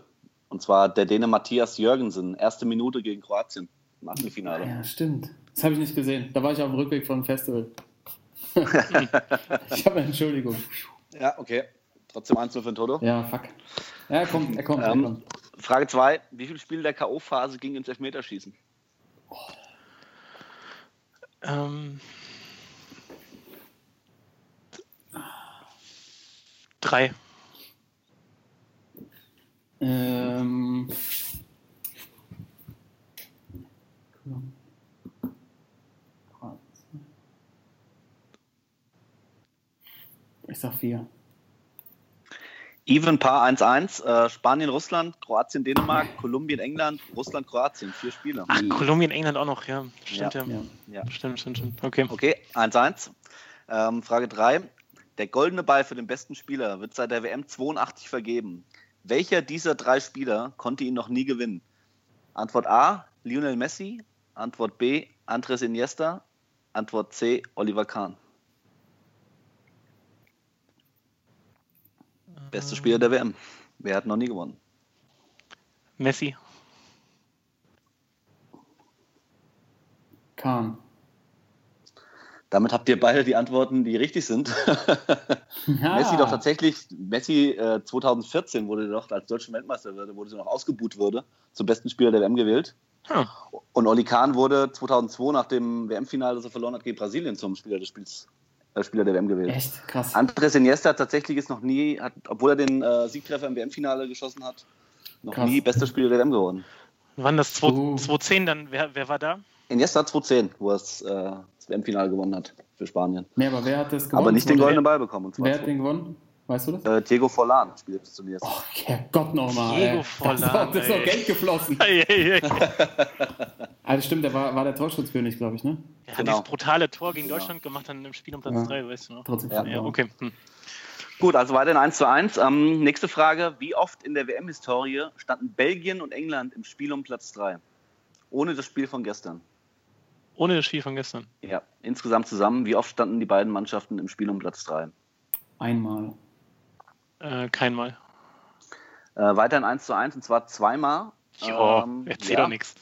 Und zwar der Däne Matthias Jürgensen. Erste Minute gegen Kroatien im Achtelfinale. Ja, stimmt. Das habe ich nicht gesehen. Da war ich auf dem Rückweg vom Festival. ich habe eine Entschuldigung. Ja, okay. Trotzdem 1-0 für den Toto. Ja, fuck. Ja, er kommt, er kommt, er Ähm, kommt. Frage 2. Wie viele Spiele der K.O.-Phase ging ins Elfmeterschießen? Ähm, drei. Ähm, ich sag vier. Even Paar 1-1, äh, Spanien, Russland, Kroatien, Dänemark, Kolumbien, England, Russland, Kroatien. Vier Spiele. Ach, Kolumbien, England auch noch, ja. Stimmt, ja. Ja. Ja. Stimmt, stimmt, stimmt. Okay. Okay, 1-1. Ähm, Frage 3. Der goldene Ball für den besten Spieler wird seit der WM 82 vergeben. Welcher dieser drei Spieler konnte ihn noch nie gewinnen? Antwort A, Lionel Messi. Antwort B, Andres Iniesta. Antwort C, Oliver Kahn. Bester Spieler der WM. Wer hat noch nie gewonnen? Messi. Kahn. Damit habt ihr beide die Antworten, die richtig sind. Ja. Messi doch tatsächlich, Messi äh, 2014 wurde doch als deutscher Weltmeister wurde, wurde so noch ausgebuht wurde, zum besten Spieler der WM gewählt. Hm. Und Oli Kahn wurde 2002 nach dem WM-Finale, das er verloren hat gegen Brasilien, zum Spieler des Spiels, Spieler der WM gewählt. Echt krass. Andres Iniesta hat tatsächlich ist noch nie, hat, obwohl er den äh, Siegtreffer im WM-Finale geschossen hat, noch Krass. nie bester Spieler der WM geworden. Wann das 2 Uh. 2010 dann? Wer, wer war da? Iniesta 2010, wo er das, äh, das WM-Finale gewonnen hat für Spanien. Nee, aber wer hat das gewonnen? Aber nicht den goldenen Ball bekommen. Und zwar Wer hat den gewonnen? Weißt du das? äh, Diego Forlan spielt zunächst. Oh, Herrgott nochmal. Diego. Forlan, Das ist doch- das ist doch ey. Geld geflossen. Also stimmt, der war, war der Torschützkönig, glaube ich, ne? Er hat Genau. dieses brutale Tor gegen Genau. Deutschland gemacht, dann im Spiel um Platz Ja. 3, weißt du noch? Trotzdem Ja. Ja, okay. Hm. Gut, also weiterhin 1 zu 1. Ähm, nächste Frage. Wie oft in der WM-Historie standen Belgien und England im Spiel um Platz 3? Ohne das Spiel von gestern. Ohne das Spiel von gestern. Ja, insgesamt zusammen. Wie oft standen die beiden Mannschaften im Spiel um Platz 3? Einmal. Äh, kein Mal. Äh, weiterhin 1 zu 1 und zwar zweimal. Ja, Ähm, erzähl ja. doch nichts.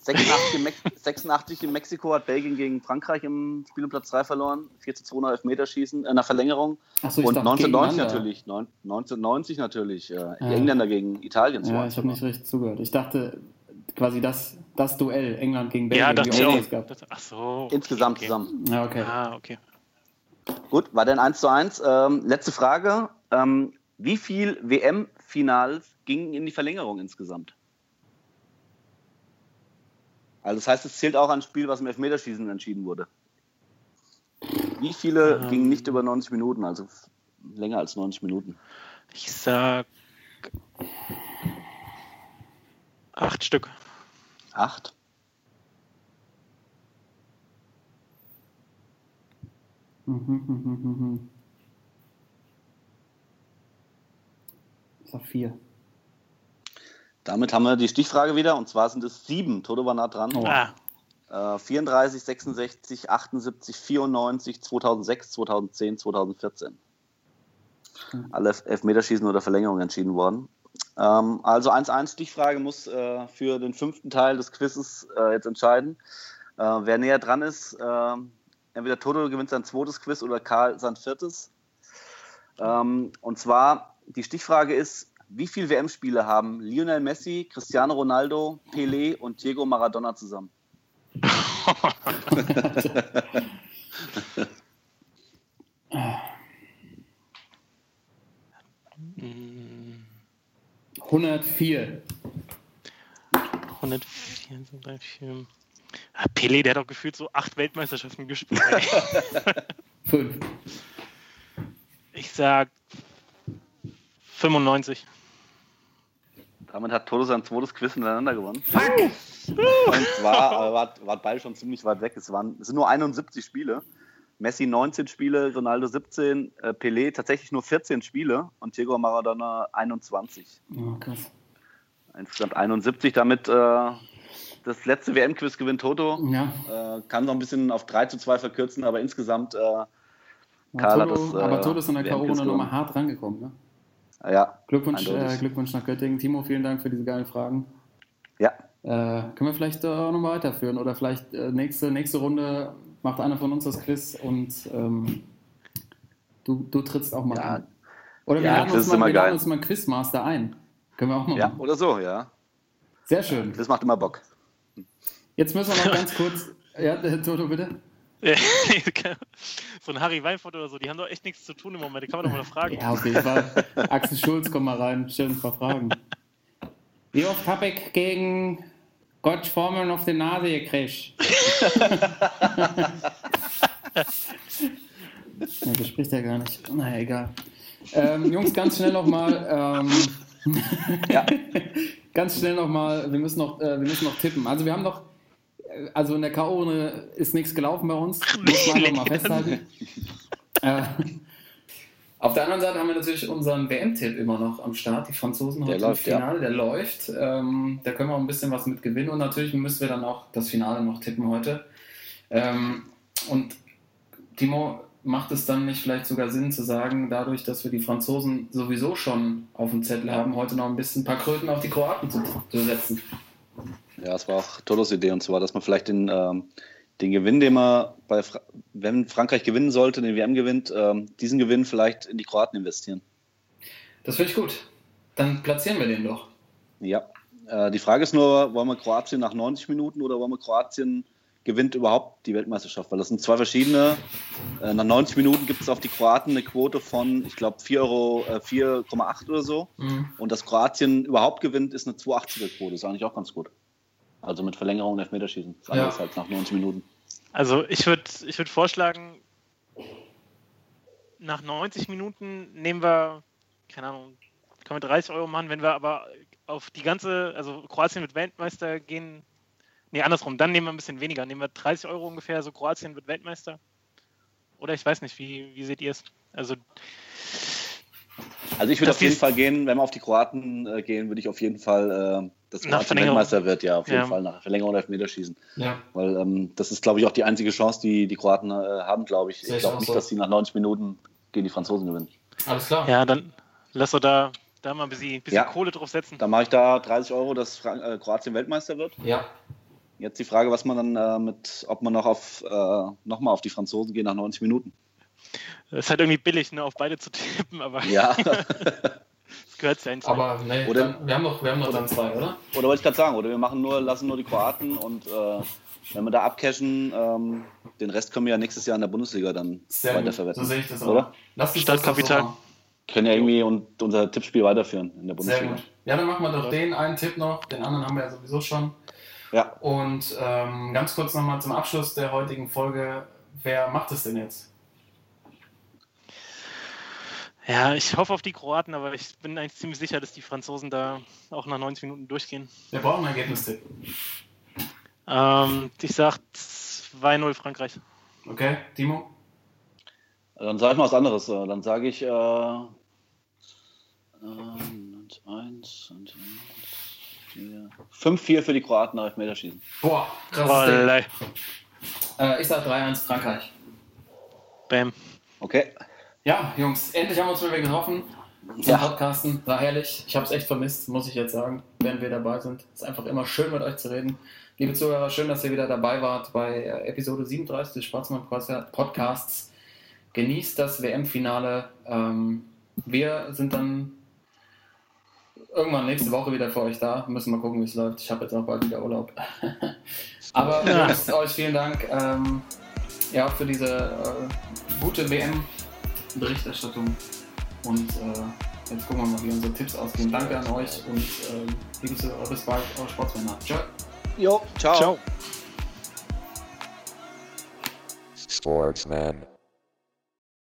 86 in, Mex 86 in Mexiko hat Belgien gegen Frankreich im Spiel um Platz 3 verloren. 4 zu 2 nach Elfmeterschießen, äh, nach Verlängerung. Achso, ich und dachte 1990 gegeneinander. natürlich. Neun- 1990 natürlich. Äh, Ja. Engländer gegen Italien. Ja, ich habe nicht richtig zugehört. Ich dachte quasi das, das Duell England gegen Belgien. Ja, dachte ich auch. gab. Das- Ach so. Insgesamt okay. zusammen. Ja, okay. Ah, okay. Gut, war dann 1 zu 1. Ähm, letzte Frage. Ähm, wie viel WM-Finals gingen in die Verlängerung insgesamt? Also das heißt, es zählt auch ein Spiel, was im Elfmeterschießen entschieden wurde. Wie viele Ähm. gingen nicht über 90 Minuten, also länger als 90 Minuten? Ich sag acht Stück. Acht? Sag vier. Damit haben wir die Stichfrage wieder und zwar sind es sieben. Toto war nah dran. Oh. Ah, Äh, 34, 66, 78, 94, 2006, 2010, 2014. Alle Elf- Elfmeterschießen oder Verlängerung entschieden worden. Ähm, also 1-1 Stichfrage muss äh, für den fünften Teil des Quizzes äh, jetzt entscheiden. Äh, wer näher dran ist, äh, entweder Toto gewinnt sein zweites Quiz oder Karl sein viertes. Ähm, und zwar, die Stichfrage ist, wie viele WM-Spiele haben Lionel Messi, Cristiano Ronaldo, Pelé und Diego Maradona zusammen? mm, 104. 104, so drei, vier. Ah, Pelé, der hat doch gefühlt so acht Weltmeisterschaften gespielt. Fünf. Ich sag 95. Damit hat Toto sein zweites Quiz hintereinander gewonnen. Und zwar äh, war, war beide schon ziemlich weit weg. Es, waren, es sind nur 71 Spiele. Messi 19 Spiele, Ronaldo 17, äh, Pelé tatsächlich nur 14 Spiele und Diego Maradona 21. Oh, krass. Insgesamt 71. Damit äh, das letzte WM-Quiz gewinnt Toto. Ja, Äh, kann noch ein bisschen auf 3 zu 2 verkürzen, aber insgesamt, äh, aber Karl hat Toto, das, äh, aber Toto ist in der gewonnen. nochmal hart rangekommen. Ne? Ja. Glückwunsch, äh, Glückwunsch nach Göttingen. Timo, vielen Dank für diese geilen Fragen. Ja, Äh, können wir vielleicht äh, auch nochmal weiterführen oder vielleicht äh, nächste, nächste Runde macht einer von uns das Quiz und ähm, du, du trittst auch mal Ja. an. Oder wir Ja, laden uns mal, wir laden uns mal einen Quizmaster ein. Können wir auch mal ja, machen. oder so, ja. Sehr schön. Das macht immer Bock. Jetzt müssen wir noch ganz kurz. Ja, Toto, bitte. so ein Harry Weinfurt oder so, die haben doch echt nichts zu tun im Moment. Die kann man doch mal fragen. Ja, auf jeden Fall. Axel Schulz, komm mal rein, stell uns ein paar Fragen. Wie oft habe ich gegen Gott Formeln auf die Nase gekriegt? ja, das spricht er gar nicht. Naja, egal. Ähm, Jungs, ganz schnell nochmal. Ähm, Ja. ganz schnell nochmal, wir, müssen noch, äh, wir müssen noch tippen. Also wir haben noch, also in der K.O.-Runde ist nichts gelaufen bei uns. Muss man einfach mal festhalten. äh, auf der anderen Seite haben wir natürlich unseren WM-Tipp immer noch am Start. Die Franzosen Der heute läuft, im ja. Finale, der läuft. Ähm, da können wir auch ein bisschen was mit gewinnen und natürlich müssen wir dann auch das Finale noch tippen heute. Ähm, und Timo, macht es dann nicht vielleicht sogar Sinn zu sagen, dadurch, dass wir die Franzosen sowieso schon auf dem Zettel haben, heute noch ein bisschen ein paar Kröten auf die Kroaten zu, zu setzen? Ja, das war auch Tolos Idee und zwar, dass man vielleicht den, ähm, den Gewinn, den man bei, Fra wenn Frankreich gewinnen sollte, den WM gewinnt, ähm, diesen Gewinn vielleicht in die Kroaten investieren. Das finde ich gut. Dann platzieren wir den doch. Ja. Äh, die Frage ist nur, wollen wir Kroatien nach 90 Minuten oder wollen wir Kroatien gewinnt überhaupt die Weltmeisterschaft? Weil das sind zwei verschiedene. Äh, nach 90 Minuten gibt es auf die Kroaten eine Quote von, ich glaube, 4 Euro, äh, 4,8 oder so. Mhm. Und dass Kroatien überhaupt gewinnt, ist eine 280er-Quote. Ist eigentlich auch ganz gut. Also mit Verlängerung und Elfmeterschießen. Das ist Ja. anders als nach 90 Minuten. Also ich würde ich würd vorschlagen, nach 90 Minuten nehmen wir, keine Ahnung, können wir 30 Euro machen, wenn wir aber auf die ganze, also Kroatien wird Weltmeister gehen. Nee, andersrum, dann nehmen wir ein bisschen weniger. Nehmen wir 30 Euro ungefähr, so Kroatien wird Weltmeister. Oder ich weiß nicht, wie, wie seht ihr es? Also Also ich würde auf jeden Fall gehen, wenn wir auf die Kroaten äh, gehen, würde ich auf jeden Fall, äh, dass Nach Kroatien. Weltmeister wird, ja, auf jeden Ja. Fall nach Verlängerung und Elfmeterschießen. Ja. Weil ähm, das ist, glaube ich, auch die einzige Chance, die die Kroaten äh, haben, glaube ich. Ich glaube auch nicht, so. dass sie nach 90 Minuten gegen die Franzosen gewinnen. Alles klar. ja, dann lass doch da, da mal ein bisschen, bisschen Ja. Kohle drauf setzen. Dann mache ich da 30 Euro, dass Frank äh, Kroatien Weltmeister wird. Ja. Jetzt die Frage, was man dann äh, mit, ob man noch auf äh, nochmal auf die Franzosen geht nach 90 Minuten. Das ist halt irgendwie billig, ne, auf beide zu tippen, aber Ja. das gehört ja nicht. Aber nee, Oder- dann, wir, haben noch, wir haben noch dann zwei, oder? oder wollte ich gerade sagen, oder wir machen nur, lassen nur die Kroaten und äh, wenn wir da abcashen, ähm, den Rest können wir ja nächstes Jahr in der Bundesliga dann Sehr gut. weiterverwerten. So sehe ich das auch. Oder? Lass uns Startkapital. So. Können ja irgendwie und unser Tippspiel weiterführen in der Sehr Bundesliga. gut. Ja, dann machen wir doch den einen Tipp noch. Den anderen haben wir ja sowieso schon. Ja, Und ähm, ganz kurz nochmal zum Abschluss der heutigen Folge. Wer macht es denn jetzt? Ja, ich hoffe auf die Kroaten, aber ich bin eigentlich ziemlich sicher, dass die Franzosen da auch nach 90 Minuten durchgehen. Wir brauchen einen Ergebnistipp. Ähm, ich sag 2-0 Frankreich. Okay, Timo? dann sage ich mal was anderes. Äh, Dann sage ich äh, ähm, 1 und 4. 5-4 für die Kroaten nach Elfmeterschießen. Boah, krasses Ding. Äh, ich sag 3-1 Frankreich. Bam. Okay. Ja, Jungs, endlich haben wir uns mal wieder getroffen. Zum Ja. Podcasten. War herrlich. Ich habe es echt vermisst, muss ich jetzt sagen, wenn wir dabei sind. ist einfach immer schön, mit euch zu reden. Liebe Zuhörer, schön, dass ihr wieder dabei wart bei äh, Episode 37 des Sportsmann Podcasts. Genießt das WM-Finale. Ähm, wir sind dann irgendwann nächste Woche wieder für euch da. Müssen mal gucken, wie es läuft. Ich habe jetzt auch bald wieder Urlaub. Aber Ja. Euch vielen Dank ähm, ja, für diese äh, gute WM-Berichterstattung. Und äh, jetzt gucken wir mal, wie unsere Tipps ausgehen. Danke an euch und liebe Zuhörer, bis bald, euer Sportsmänner. Ciao. Jo, ciao. Ciao. Sportsman.